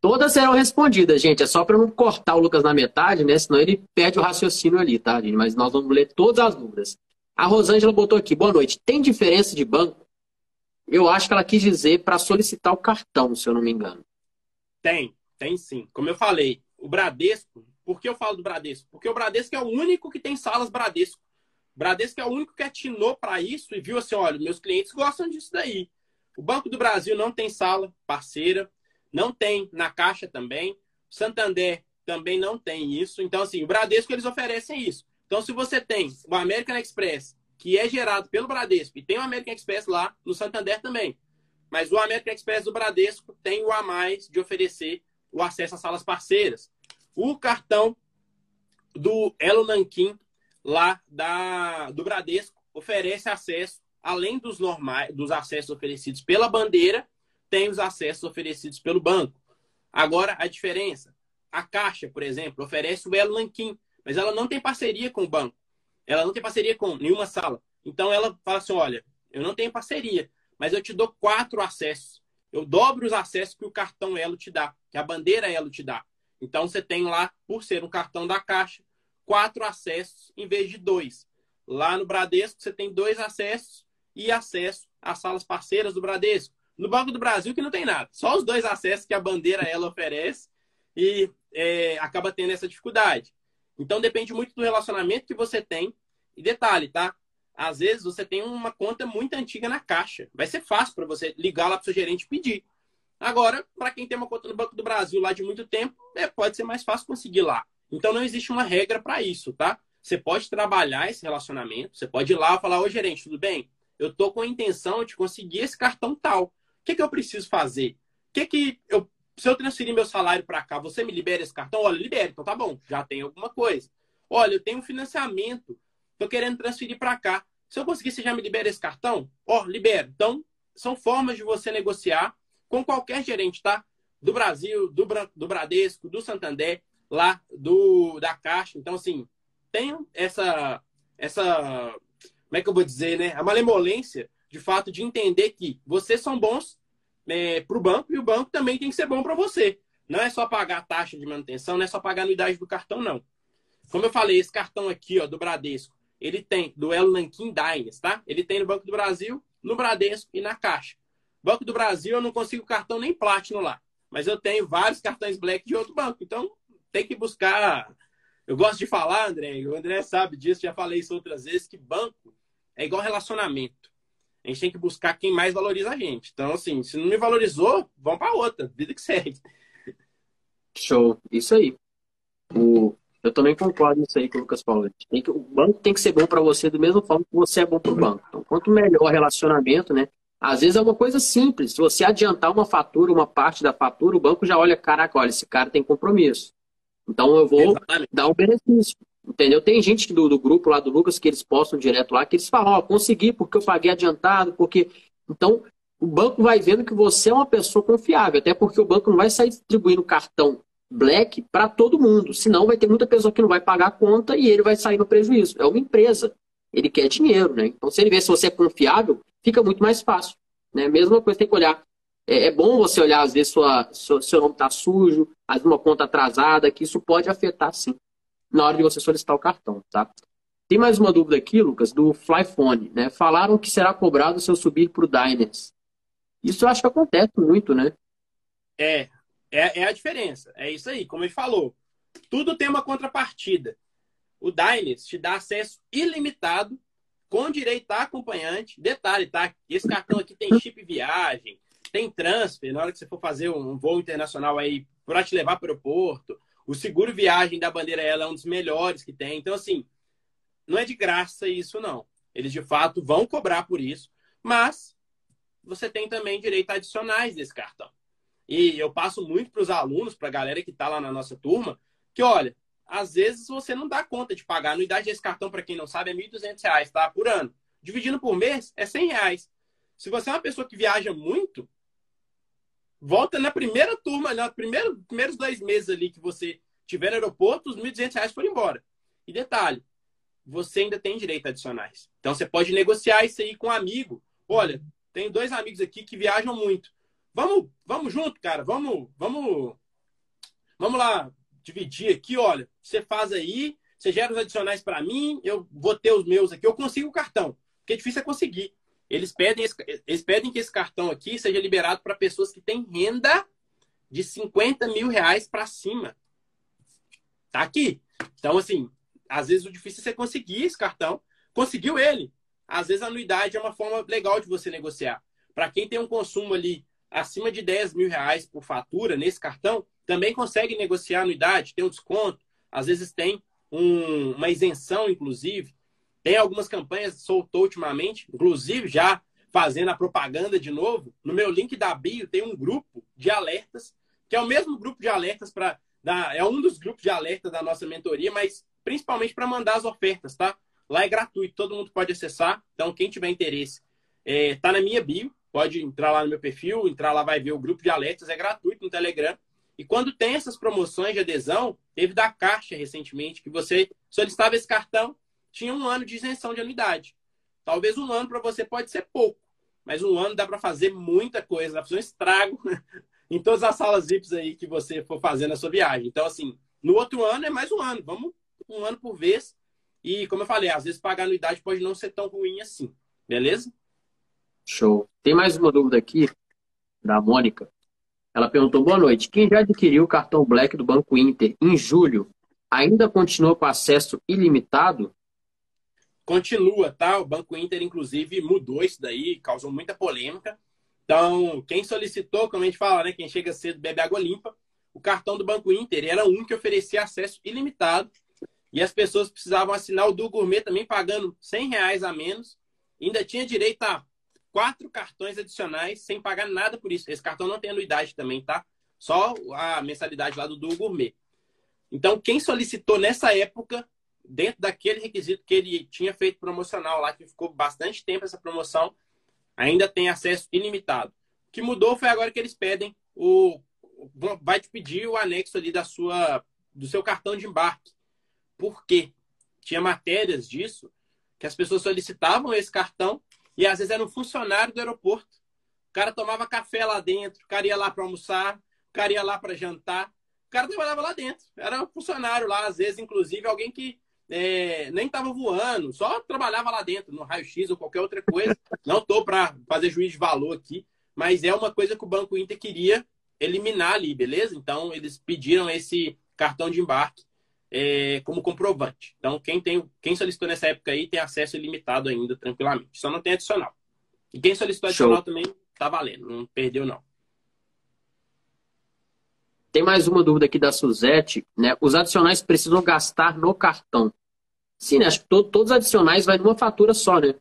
Todas serão respondidas, gente. É só para não cortar o Lucas na metade, né? Senão ele perde o raciocínio ali, tá, gente? Mas nós vamos ler todas as dúvidas. A Rosângela botou aqui, boa noite. Tem diferença de banco? Eu acho que ela quis dizer para solicitar o cartão, se eu não me engano. Tem. Tem sim. Como eu falei, o Bradesco, por que eu falo do Bradesco? Porque o Bradesco é o único que tem salas Bradesco. O Bradesco é o único que atinou para isso e viu assim: olha, meus clientes gostam disso daí. O Banco do Brasil não tem sala parceira, não tem na Caixa também. Santander também não tem isso. Então, assim, o Bradesco eles oferecem isso. Então, se você tem o American Express, que é gerado pelo Bradesco, e tem o American Express lá no Santander também. Mas o American Express do Bradesco tem o a mais de oferecer o acesso às salas parceiras. O cartão do Elo Nanquim, lá da, do Bradesco, oferece acesso, além dos normais, dos acessos oferecidos pela bandeira, tem os acessos oferecidos pelo banco. Agora, a diferença. A Caixa, por exemplo, oferece o Elo Nanquim, mas ela não tem parceria com o banco. Ela não tem parceria com nenhuma sala. Então, ela fala assim, olha, eu não tenho parceria, mas eu te dou quatro acessos. Eu dobro os acessos que o cartão Elo te dá, que a bandeira Elo te dá. Então você tem lá, por ser um cartão da Caixa, quatro acessos em vez de dois. Lá no Bradesco você tem dois acessos e acesso às salas parceiras do Bradesco. No Banco do Brasil que não tem nada, só os dois acessos que a bandeira ela oferece e é, acaba tendo essa dificuldade. Então depende muito do relacionamento que você tem. E detalhe, tá? às vezes você tem uma conta muito antiga na caixa. Vai ser fácil para você ligar lá para o seu gerente e pedir. Agora, para quem tem uma conta no Banco do Brasil lá de muito tempo, é, pode ser mais fácil conseguir lá. Então não existe uma regra para isso, tá? Você pode trabalhar esse relacionamento, você pode ir lá e falar, ô gerente, tudo bem? Eu tô com a intenção de conseguir esse cartão tal. que, que eu preciso fazer? que que eu, se eu transferir meu salário para cá, você me libera esse cartão? Olha, libera, então tá bom, já tem alguma coisa. Olha, eu tenho um financiamento, tô querendo transferir para cá. Se eu conseguir, você já me libera esse cartão? Ó, oh, libera. Então, são formas de você negociar com qualquer gerente, tá? Do Brasil, do, do Bradesco, do Santander, lá do da Caixa. Então, assim, tenho essa, essa, como é que eu vou dizer, né? A malemolência de fato de entender que vocês são bons é, para o banco e o banco também tem que ser bom para você. Não é só pagar a taxa de manutenção, não é só pagar a anuidade do cartão, não. Como eu falei, esse cartão aqui, ó, do Bradesco, ele tem do Elo Nankin Diners, tá? Ele tem no Banco do Brasil, no Bradesco e na Caixa. Banco do Brasil, eu não consigo cartão nem Platinum lá. Mas eu tenho vários cartões Black de outro banco. Então, tem que buscar. Eu gosto de falar, André, o André sabe disso, já falei isso outras vezes, que banco é igual relacionamento. A gente tem que buscar quem mais valoriza a gente. Então, assim, se não me valorizou, vamos para outra. Vida que segue. Show. Isso aí. O... Eu também concordo nisso aí com o Lucas falou. Tem que... O banco tem que ser bom para você do mesmo forma que você é bom para o banco. Então, quanto melhor o relacionamento, né? Às vezes é uma coisa simples. Se você adiantar uma fatura, uma parte da fatura, o banco já olha, caraca, olha, esse cara tem compromisso. Então eu vou Exatamente. dar um benefício. Entendeu? Tem gente do, do grupo lá do Lucas que eles postam direto lá, que eles falam, ó, oh, consegui porque eu paguei adiantado, porque. Então, o banco vai vendo que você é uma pessoa confiável, até porque o banco não vai sair distribuindo cartão black para todo mundo. Senão vai ter muita pessoa que não vai pagar a conta e ele vai sair no prejuízo. É uma empresa. Ele quer dinheiro, né? Então, se ele vê se você é confiável, fica muito mais fácil. Né? Mesma coisa tem que olhar. É, é bom você olhar, às vezes, sua, seu, seu nome está sujo, às uma conta atrasada, que isso pode afetar sim na hora de você solicitar o cartão, tá? Tem mais uma dúvida aqui, Lucas, do Flyphone, né? Falaram que será cobrado se eu subir para o Diners. Isso eu acho que acontece muito, né? É, é, é a diferença. É isso aí, como ele falou. Tudo tem uma contrapartida. O Diners te dá acesso ilimitado com direito a acompanhante. Detalhe, tá? Esse cartão aqui tem chip viagem, tem transfer, na hora que você for fazer um voo internacional aí para te levar para o aeroporto. O seguro viagem da bandeira ela é um dos melhores que tem. Então, assim, não é de graça isso, não. Eles, de fato, vão cobrar por isso. Mas você tem também direito adicionais desse cartão. E eu passo muito para os alunos, para a galera que está lá na nossa turma, que, olha, às vezes você não dá conta de pagar. A anuidade desse cartão, para quem não sabe, é R$ 1.200, tá? Por ano. Dividindo por mês, é R$ reais. Se você é uma pessoa que viaja muito, volta na primeira turma, nos primeiros, primeiros dois meses ali que você tiver no aeroporto, os R$ 1.200 foram embora. E detalhe, você ainda tem direito adicionais. Então você pode negociar isso aí com um amigo. Olha, tenho dois amigos aqui que viajam muito. Vamos, vamos junto, cara. Vamos, vamos, vamos lá dividir aqui. Olha, você faz aí, você gera os adicionais para mim, eu vou ter os meus aqui. Eu consigo o cartão, porque é difícil é conseguir. Eles pedem, eles pedem que esse cartão aqui seja liberado para pessoas que têm renda de 50 mil reais para cima. Tá aqui. Então, assim, às vezes o difícil é você conseguir esse cartão. Conseguiu ele. Às vezes a anuidade é uma forma legal de você negociar. Para quem tem um consumo ali acima de 10 mil reais por fatura nesse cartão, também consegue negociar anuidade, tem um desconto. Às vezes tem um, uma isenção, inclusive. Tem algumas campanhas soltou ultimamente, inclusive já fazendo a propaganda de novo. No meu link da bio tem um grupo de alertas, que é o mesmo grupo de alertas para. É um dos grupos de alerta da nossa mentoria, mas principalmente para mandar as ofertas, tá? Lá é gratuito, todo mundo pode acessar. Então, quem tiver interesse, é, tá na minha bio, pode entrar lá no meu perfil, entrar lá, vai ver o grupo de alertas, é gratuito no Telegram. E quando tem essas promoções de adesão, teve da Caixa recentemente, que você solicitava esse cartão, tinha um ano de isenção de anuidade. Talvez um ano para você pode ser pouco, mas um ano dá para fazer muita coisa, dá para fazer um estrago em todas as salas VIPs aí que você for fazer na sua viagem. Então, assim, no outro ano é mais um ano. Vamos um ano por vez. E, como eu falei, às vezes pagar anuidade pode não ser tão ruim assim. Beleza? Show. Tem mais uma dúvida aqui, da Mônica. Ela perguntou: boa noite. Quem já adquiriu o cartão Black do Banco Inter em julho ainda continua com acesso ilimitado? Continua, tá? O Banco Inter, inclusive, mudou isso daí, causou muita polêmica. Então, quem solicitou, como a gente fala, né? Quem chega cedo bebe água limpa. O cartão do Banco Inter era um que oferecia acesso ilimitado e as pessoas precisavam assinar o do Gourmet também pagando 100 reais a menos. Ainda tinha direito a quatro cartões adicionais sem pagar nada por isso. Esse cartão não tem anuidade também, tá? Só a mensalidade lá do Duo Gourmet. Então, quem solicitou nessa época, dentro daquele requisito que ele tinha feito promocional lá, que ficou bastante tempo essa promoção, ainda tem acesso ilimitado. O que mudou foi agora que eles pedem o. Vai te pedir o anexo ali da sua, do seu cartão de embarque. Por quê? Tinha matérias disso que as pessoas solicitavam esse cartão e às vezes era um funcionário do aeroporto. O cara tomava café lá dentro, o cara ia lá para almoçar, o cara ia lá para jantar, o cara trabalhava lá dentro. Era um funcionário lá, às vezes, inclusive, alguém que é, nem estava voando, só trabalhava lá dentro, no raio-x ou qualquer outra coisa. Não estou para fazer juízo de valor aqui, mas é uma coisa que o Banco Inter queria eliminar ali, beleza? Então, eles pediram esse cartão de embarque é, como comprovante. Então, quem, tem, quem solicitou nessa época aí tem acesso ilimitado ainda, tranquilamente. Só não tem adicional. E quem solicitou adicional Show. também tá valendo, não perdeu não. Tem mais uma dúvida aqui da Suzette, né? Os adicionais precisam gastar no cartão. Sim, né? Acho que todo, todos os adicionais vai numa fatura só, né?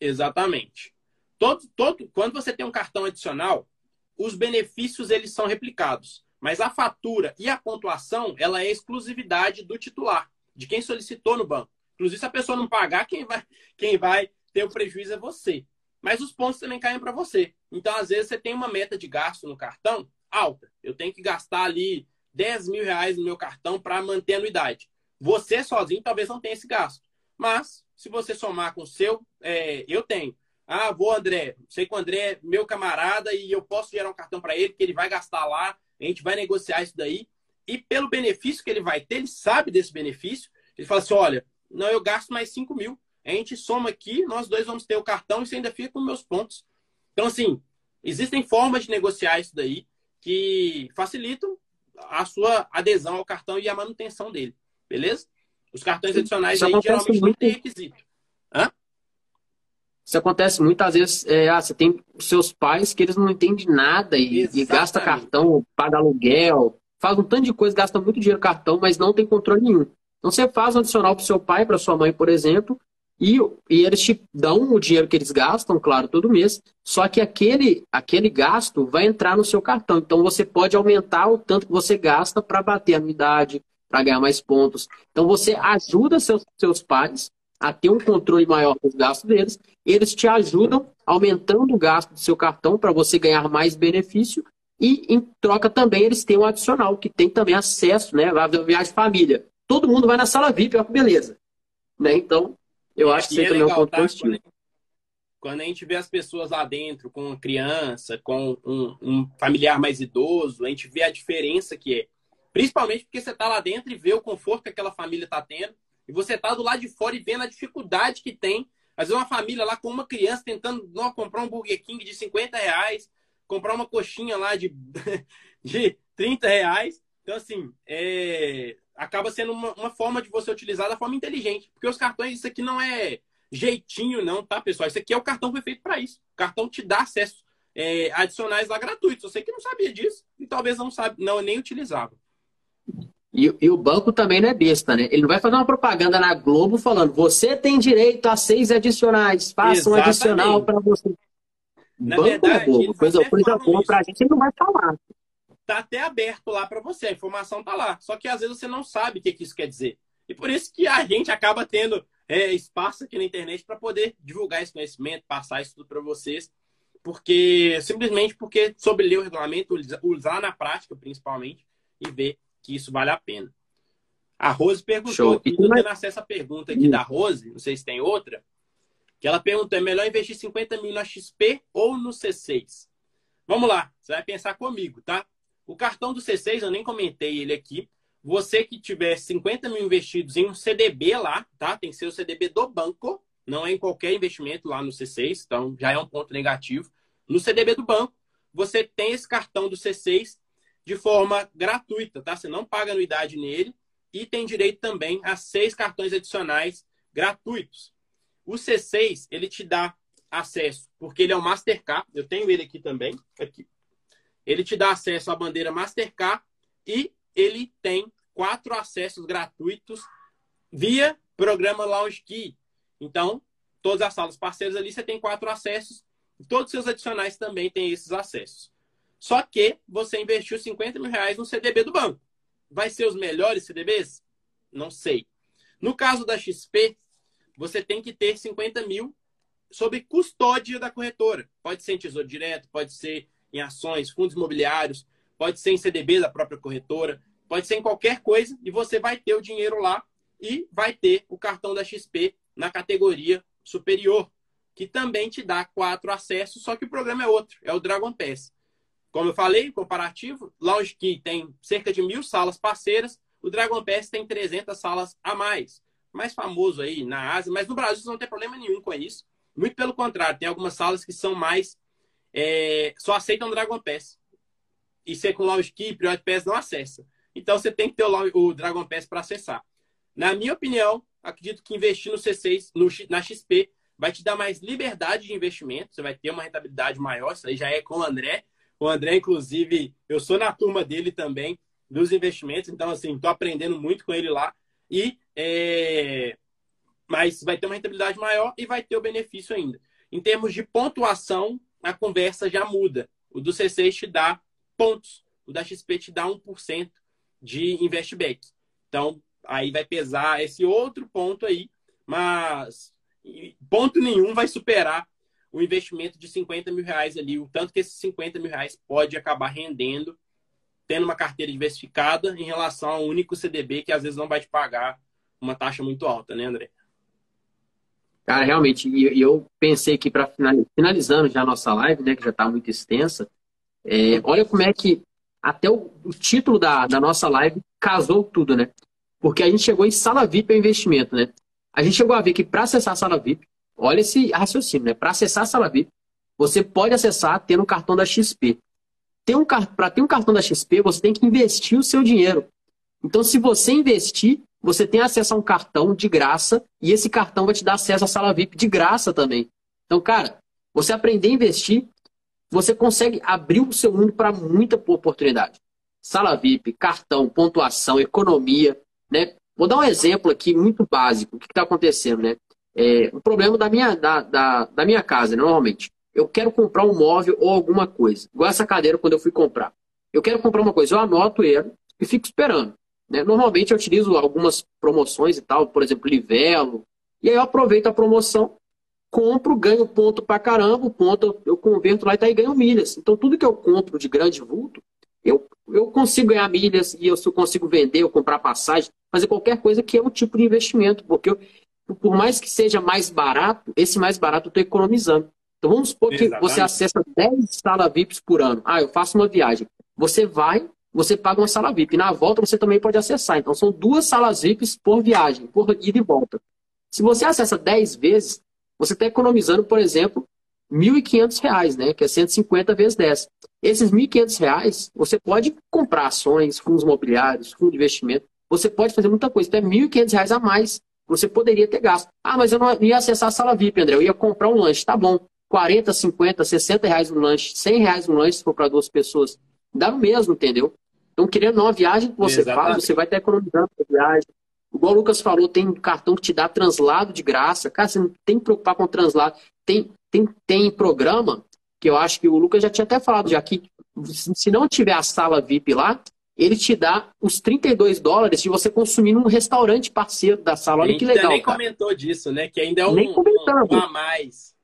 Exatamente. Todo, todo, quando você tem um cartão adicional, os benefícios eles são replicados. Mas a fatura e a pontuação, ela é exclusividade do titular, de quem solicitou no banco. Inclusive, se a pessoa não pagar, quem vai, quem vai ter o prejuízo é você. Mas os pontos também caem para você. Então, às vezes, você tem uma meta de gasto no cartão alta. Eu tenho que gastar ali 10 mil reais no meu cartão para manter a anuidade. Você sozinho talvez não tenha esse gasto. Mas, se você somar com o seu, é, eu tenho. Ah, vou, André. Sei que o André é meu camarada e eu posso gerar um cartão para ele, que ele vai gastar lá a gente vai negociar isso daí. E pelo benefício que ele vai ter, ele sabe desse benefício. Ele fala assim: olha, não, eu gasto mais 5 mil. A gente soma aqui, nós dois vamos ter o cartão e você ainda fica com meus pontos. Então, assim, existem formas de negociar isso daí que facilitam a sua adesão ao cartão e a manutenção dele. Beleza? Os cartões adicionais aí geralmente não tem requisito. Hã? Isso acontece muitas vezes. É, ah, você tem seus pais que eles não entendem nada e, e gasta cartão, paga aluguel, faz um tanto de coisa, gasta muito dinheiro cartão, mas não tem controle nenhum. Então você faz um adicional para seu pai, para sua mãe, por exemplo, e, e eles te dão o dinheiro que eles gastam, claro, todo mês, só que aquele, aquele gasto vai entrar no seu cartão. Então você pode aumentar o tanto que você gasta para bater a anuidade, para ganhar mais pontos. Então você ajuda seus, seus pais a ter um controle maior dos gastos deles, eles te ajudam aumentando o gasto do seu cartão para você ganhar mais benefício e em troca também eles têm um adicional que tem também acesso, né, a viagem família. Todo mundo vai na sala VIP, ó, beleza. Né? Então, eu acho que isso é também é um ponto tá? positivo. Quando, quando a gente vê as pessoas lá dentro com uma criança, com um, um familiar mais idoso, a gente vê a diferença que é. Principalmente porque você está lá dentro e vê o conforto que aquela família está tendo e você está do lado de fora e vendo a dificuldade que tem. Às vezes uma família lá com uma criança tentando não, comprar um Burger King de 50 reais, comprar uma coxinha lá de, de 30 reais. Então, assim, é, acaba sendo uma, uma, forma de você utilizar da forma inteligente. Porque os cartões, isso aqui não é jeitinho, não, tá, pessoal? Isso aqui é o cartão foi feito para isso. O cartão te dá acesso é, adicionais lá gratuitos. Você que não sabia disso e talvez não sabe, não nem utilizava. E, e, o banco também não é besta, né? Ele não vai fazer uma propaganda na Globo falando: você tem direito a seis adicionais, faça um adicional para você. Na banco verdade, é bobo, coisa, coisa boa para a gente, ele não vai falar. Tá até aberto lá para você, a informação tá lá. Só que às vezes você não sabe o que, que isso quer dizer. E por isso que a gente acaba tendo é, espaço aqui na internet para poder divulgar esse conhecimento, passar isso tudo para vocês. Porque simplesmente porque sobre ler o regulamento, usar na prática principalmente e ver que isso vale a pena. A Rose perguntou Show. aqui, tô tendo acesso à pergunta aqui da Rose, não sei se tem outra, que ela perguntou, é melhor investir 50 mil na XP ou no C6? Vamos lá, você vai pensar comigo, tá? O cartão do C6, eu nem comentei ele aqui. Você que tiver 50 mil investidos em um CDB lá, tá? Tem que ser o CDB do banco, não é em qualquer investimento lá no C6, então já é um ponto negativo. No CDB do banco, você tem esse cartão do C6 de forma gratuita, tá? Você não paga anuidade nele e tem direito também a seis cartões adicionais gratuitos. O C6, ele te dá acesso, porque ele é o Mastercard, eu tenho ele aqui também, aqui. Ele te dá acesso à bandeira Mastercard e ele tem quatro acessos gratuitos via programa Lounge Key. Então, todas as salas parceiras ali, você tem quatro acessos todos os seus adicionais também têm esses acessos. Só que você investiu 50 mil reais no CDB do banco. Vai ser os melhores CDBs? Não sei. No caso da XP, você tem que ter 50 mil sob custódia da corretora. Pode ser em tesouro direto, pode ser em ações, fundos imobiliários, pode ser em CDB da própria corretora, pode ser em qualquer coisa e você vai ter o dinheiro lá e vai ter o cartão da XP na categoria superior, que também te dá quatro acessos, só que o problema é outro, é o Dragon Pass. Como eu falei, comparativo, Lounge Key tem cerca de mil salas parceiras, o Dragon Pass tem 300 salas a mais. Mais famoso aí na Ásia, mas no Brasil não tem problema nenhum com isso. Muito pelo contrário, tem algumas salas que são mais. É, só aceitam Dragon Pass. E ser com Lounge Key, Priority Pass não acessa. Então você tem que ter o, Dragon Pass para acessar. Na minha opinião, acredito que investir no C6, no, na XP, vai te dar mais liberdade de investimento. Você vai ter uma rentabilidade maior. Isso aí já é com o André. O André, inclusive, eu sou na turma dele também, dos investimentos. Então, assim, estou aprendendo muito com ele lá. E, é... Mas vai ter uma rentabilidade maior e vai ter o benefício ainda. Em termos de pontuação, a conversa já muda. O do C6 te dá pontos. O da XP te dá 1% de investback. Então, aí vai pesar esse outro ponto aí. Mas ponto nenhum vai superar o investimento de 50 mil reais ali, o tanto que esses 50 mil reais pode acabar rendendo, tendo uma carteira diversificada em relação ao único CDB que às vezes não vai te pagar uma taxa muito alta, né, André? Cara, realmente, e eu pensei que para finalizando já a nossa live, né, que já está muito extensa, é, olha como é que até o, o, título da, da nossa live casou tudo, né? Porque a gente chegou em sala VIP para investimento, né? A gente chegou a ver que para acessar a sala VIP, Olha esse raciocínio, né? Para acessar a sala VIP, você pode acessar tendo um cartão da XP. Um, Para ter um cartão da XP, você tem que investir o seu dinheiro. Então, se você investir, você tem acesso a um cartão de graça e esse cartão vai te dar acesso à sala VIP de graça também. Então, cara, você aprender a investir, você consegue abrir o seu mundo para muita oportunidade. Sala VIP, cartão, pontuação, economia, né? Vou dar um exemplo aqui muito básico. O que está acontecendo, né? É, o problema da minha, da, da, da minha casa, né, normalmente. Eu quero comprar um móvel ou alguma coisa. Igual essa cadeira quando eu fui comprar. Eu quero comprar uma coisa, eu anoto ele e fico esperando. Né? Normalmente eu utilizo algumas promoções e tal, por exemplo, Livelo. E aí eu aproveito a promoção, compro, ganho ponto pra caramba, o ponto eu converto lá e tá aí ganho milhas. Então tudo que eu compro de grande vulto, eu, eu consigo ganhar milhas e eu consigo vender ou comprar passagem, fazer qualquer coisa que é um tipo de investimento, porque eu, por mais que seja mais barato, esse mais barato eu estou economizando. Então vamos supor que Exatamente. você acessa 10 salas VIPs por ano. Ah, eu faço uma viagem. Você vai, você paga uma sala VIP. Na volta você também pode acessar. Então são duas salas VIPs por viagem, por ida e volta. Se você acessa 10 vezes, você está economizando, por exemplo, R$ 1.500, né? que é 150 vezes 10. Esses R$ 1.500, você pode comprar ações, fundos imobiliários, fundo de investimento. Você pode fazer muita coisa. Então é R$ 1.500 a mais você poderia ter gasto. Ah, mas eu não ia acessar a sala VIP, André. Eu ia comprar um lanche. Tá bom. 40, 50, 60 reais no lanche, 100 reais no lanche se for para duas pessoas. Dá no mesmo, entendeu? Então, querendo uma viagem que você Exatamente. faz, você vai estar economizando a viagem. Igual o Lucas falou, tem cartão que te dá translado de graça. Cara, você não tem que preocupar com translado. Tem, tem, tem programa que eu acho que o Lucas já tinha até falado já que se não tiver a sala VIP lá, ele te dá os 32 dólares de você consumir num restaurante parceiro da sala. Olha que legal. nem cara. comentou disso, né? Que ainda é um, nem um, um a mais.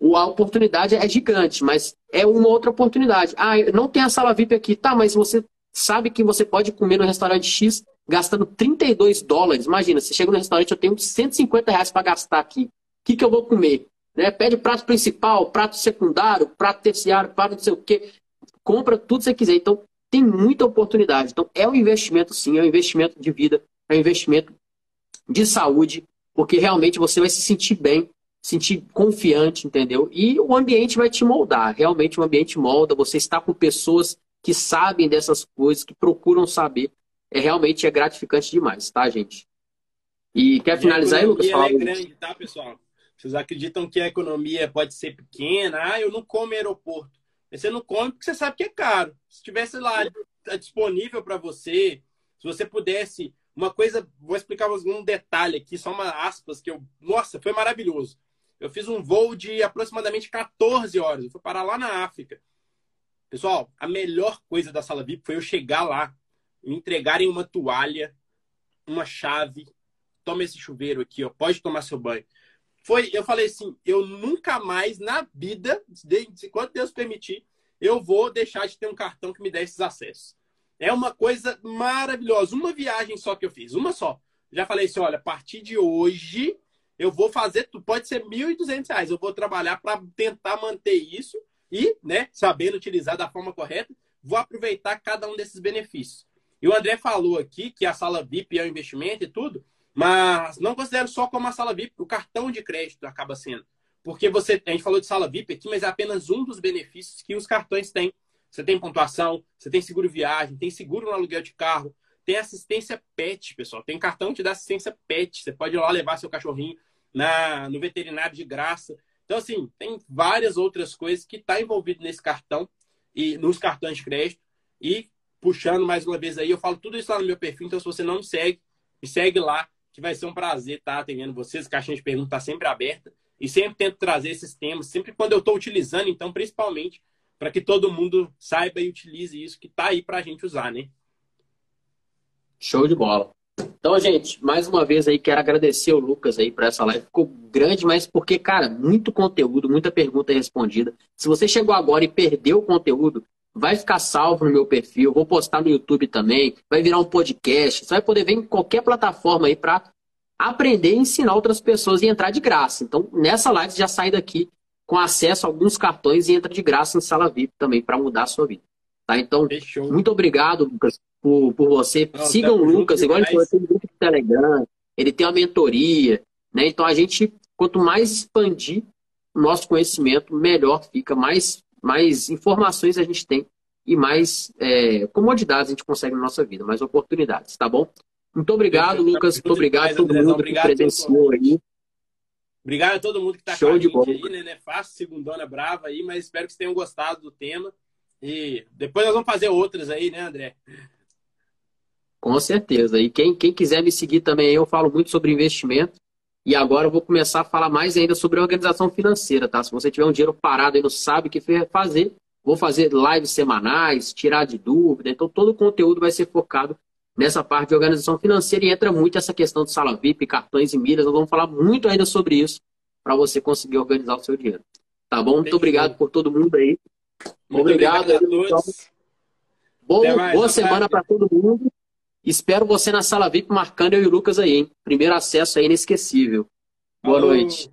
A oportunidade é gigante, mas é uma outra oportunidade. Ah, não tem a sala VIP aqui. Tá, mas você sabe que você pode comer no restaurante X gastando 32 dólares. Imagina, você chega no restaurante, eu tenho 150 reais para gastar aqui. O que, que eu vou comer? Né? Pede prato principal, prato secundário, prato terciário, prato não sei o quê. Compra tudo que você quiser. Então, tem muita oportunidade. Então, é um investimento, sim, é um investimento de vida, é um investimento de saúde, porque realmente você vai se sentir bem, sentir confiante, entendeu? E o ambiente vai te moldar. Realmente o ambiente molda, você está com pessoas que sabem dessas coisas, que procuram saber. É realmente é gratificante demais, tá, gente? E quer finalizar aí, Lucas? A economia é grande, tá, pessoal? Vocês acreditam que a economia pode ser pequena? Ah, eu não como aeroporto. Você não come porque você sabe que é caro. Se tivesse lá disponível para você, se você pudesse. Uma coisa, vou explicar um detalhe aqui, só uma aspas que eu. Nossa, foi maravilhoso. Eu fiz um voo de aproximadamente 14 horas. Eu fui parar lá na África. Pessoal, a melhor coisa da sala VIP foi eu chegar lá, me entregarem uma toalha, uma chave. Toma esse chuveiro aqui, ó, pode tomar seu banho. Foi, eu falei assim, eu nunca mais na vida, desde quando Deus permitir, eu vou deixar de ter um cartão que me dê esses acessos. É uma coisa maravilhosa. Uma viagem só que eu fiz, uma só. Já falei assim, olha, a partir de hoje eu vou fazer, pode ser R$ 1.200, eu vou trabalhar para tentar manter isso e, né, sabendo utilizar da forma correta, vou aproveitar cada um desses benefícios. E o André falou aqui que a sala VIP é um investimento e tudo, mas não considero só como a sala VIP, o cartão de crédito acaba sendo. Porque você, a gente falou de sala VIP aqui, mas é apenas um dos benefícios que os cartões têm. Você tem pontuação, você tem seguro viagem, tem seguro no aluguel de carro, tem assistência PET, pessoal. Tem cartão que dá assistência PET. Você pode ir lá levar seu cachorrinho na, no veterinário de graça. Então, assim, tem várias outras coisas que está envolvido nesse cartão e nos cartões de crédito. E puxando mais uma vez aí, eu falo tudo isso lá no meu perfil. Então, se você não me segue, me segue lá, que vai ser um prazer estar atendendo vocês. A caixinha de perguntas está sempre aberta. E sempre tento trazer esses temas, sempre quando eu estou utilizando, então, principalmente, para que todo mundo saiba e utilize isso que está aí para a gente usar, né? Show de bola. Então, gente, mais uma vez aí quero agradecer o Lucas aí por essa live. Ficou grande, mas porque, cara, muito conteúdo, muita pergunta respondida. Se você chegou agora e perdeu o conteúdo, vai ficar salvo no meu perfil, vou postar no YouTube também, vai virar um podcast. Você vai poder ver em qualquer plataforma aí para aprender e ensinar outras pessoas e entrar de graça. Então, nessa live você já sai daqui com acesso a alguns cartões e entra de graça em sala VIP também para mudar a sua vida. Tá? Então, Fechou. muito obrigado, Lucas, por, por você. Não, Sigam o Lucas, igual ele falou, tem um grupo de Telegram, ele tem uma mentoria, né? Então a gente, quanto mais expandir o nosso conhecimento, melhor fica, mais, mais informações a gente tem e mais é, comodidades a gente consegue na nossa vida, mais oportunidades, tá bom? Muito obrigado, Lucas. Muito obrigado a todo mundo obrigado que presenciou aí. Obrigado a todo mundo que está com a gente aí, né? Não é fácil, segundona brava aí, mas espero que vocês tenham gostado do tema. E depois nós vamos fazer outras aí, né, André? Com certeza. E quem, quem quiser me seguir também, eu falo muito sobre investimento. E agora eu vou começar a falar mais ainda sobre organização financeira, tá? Se você tiver um dinheiro parado e não sabe o que fazer, vou fazer lives semanais, tirar de dúvida. Então todo o conteúdo vai ser focado nessa parte de organização financeira e entra muito essa questão de sala VIP, cartões e milhas. Nós vamos falar muito ainda sobre isso para você conseguir organizar o seu dinheiro. Tá bom? Muito obrigado por todo mundo aí. Muito obrigado, obrigado a todos. Bom, boa semana para todo mundo. Espero você na sala VIP marcando eu e o Lucas aí, hein? Primeiro acesso aí inesquecível. Boa noite.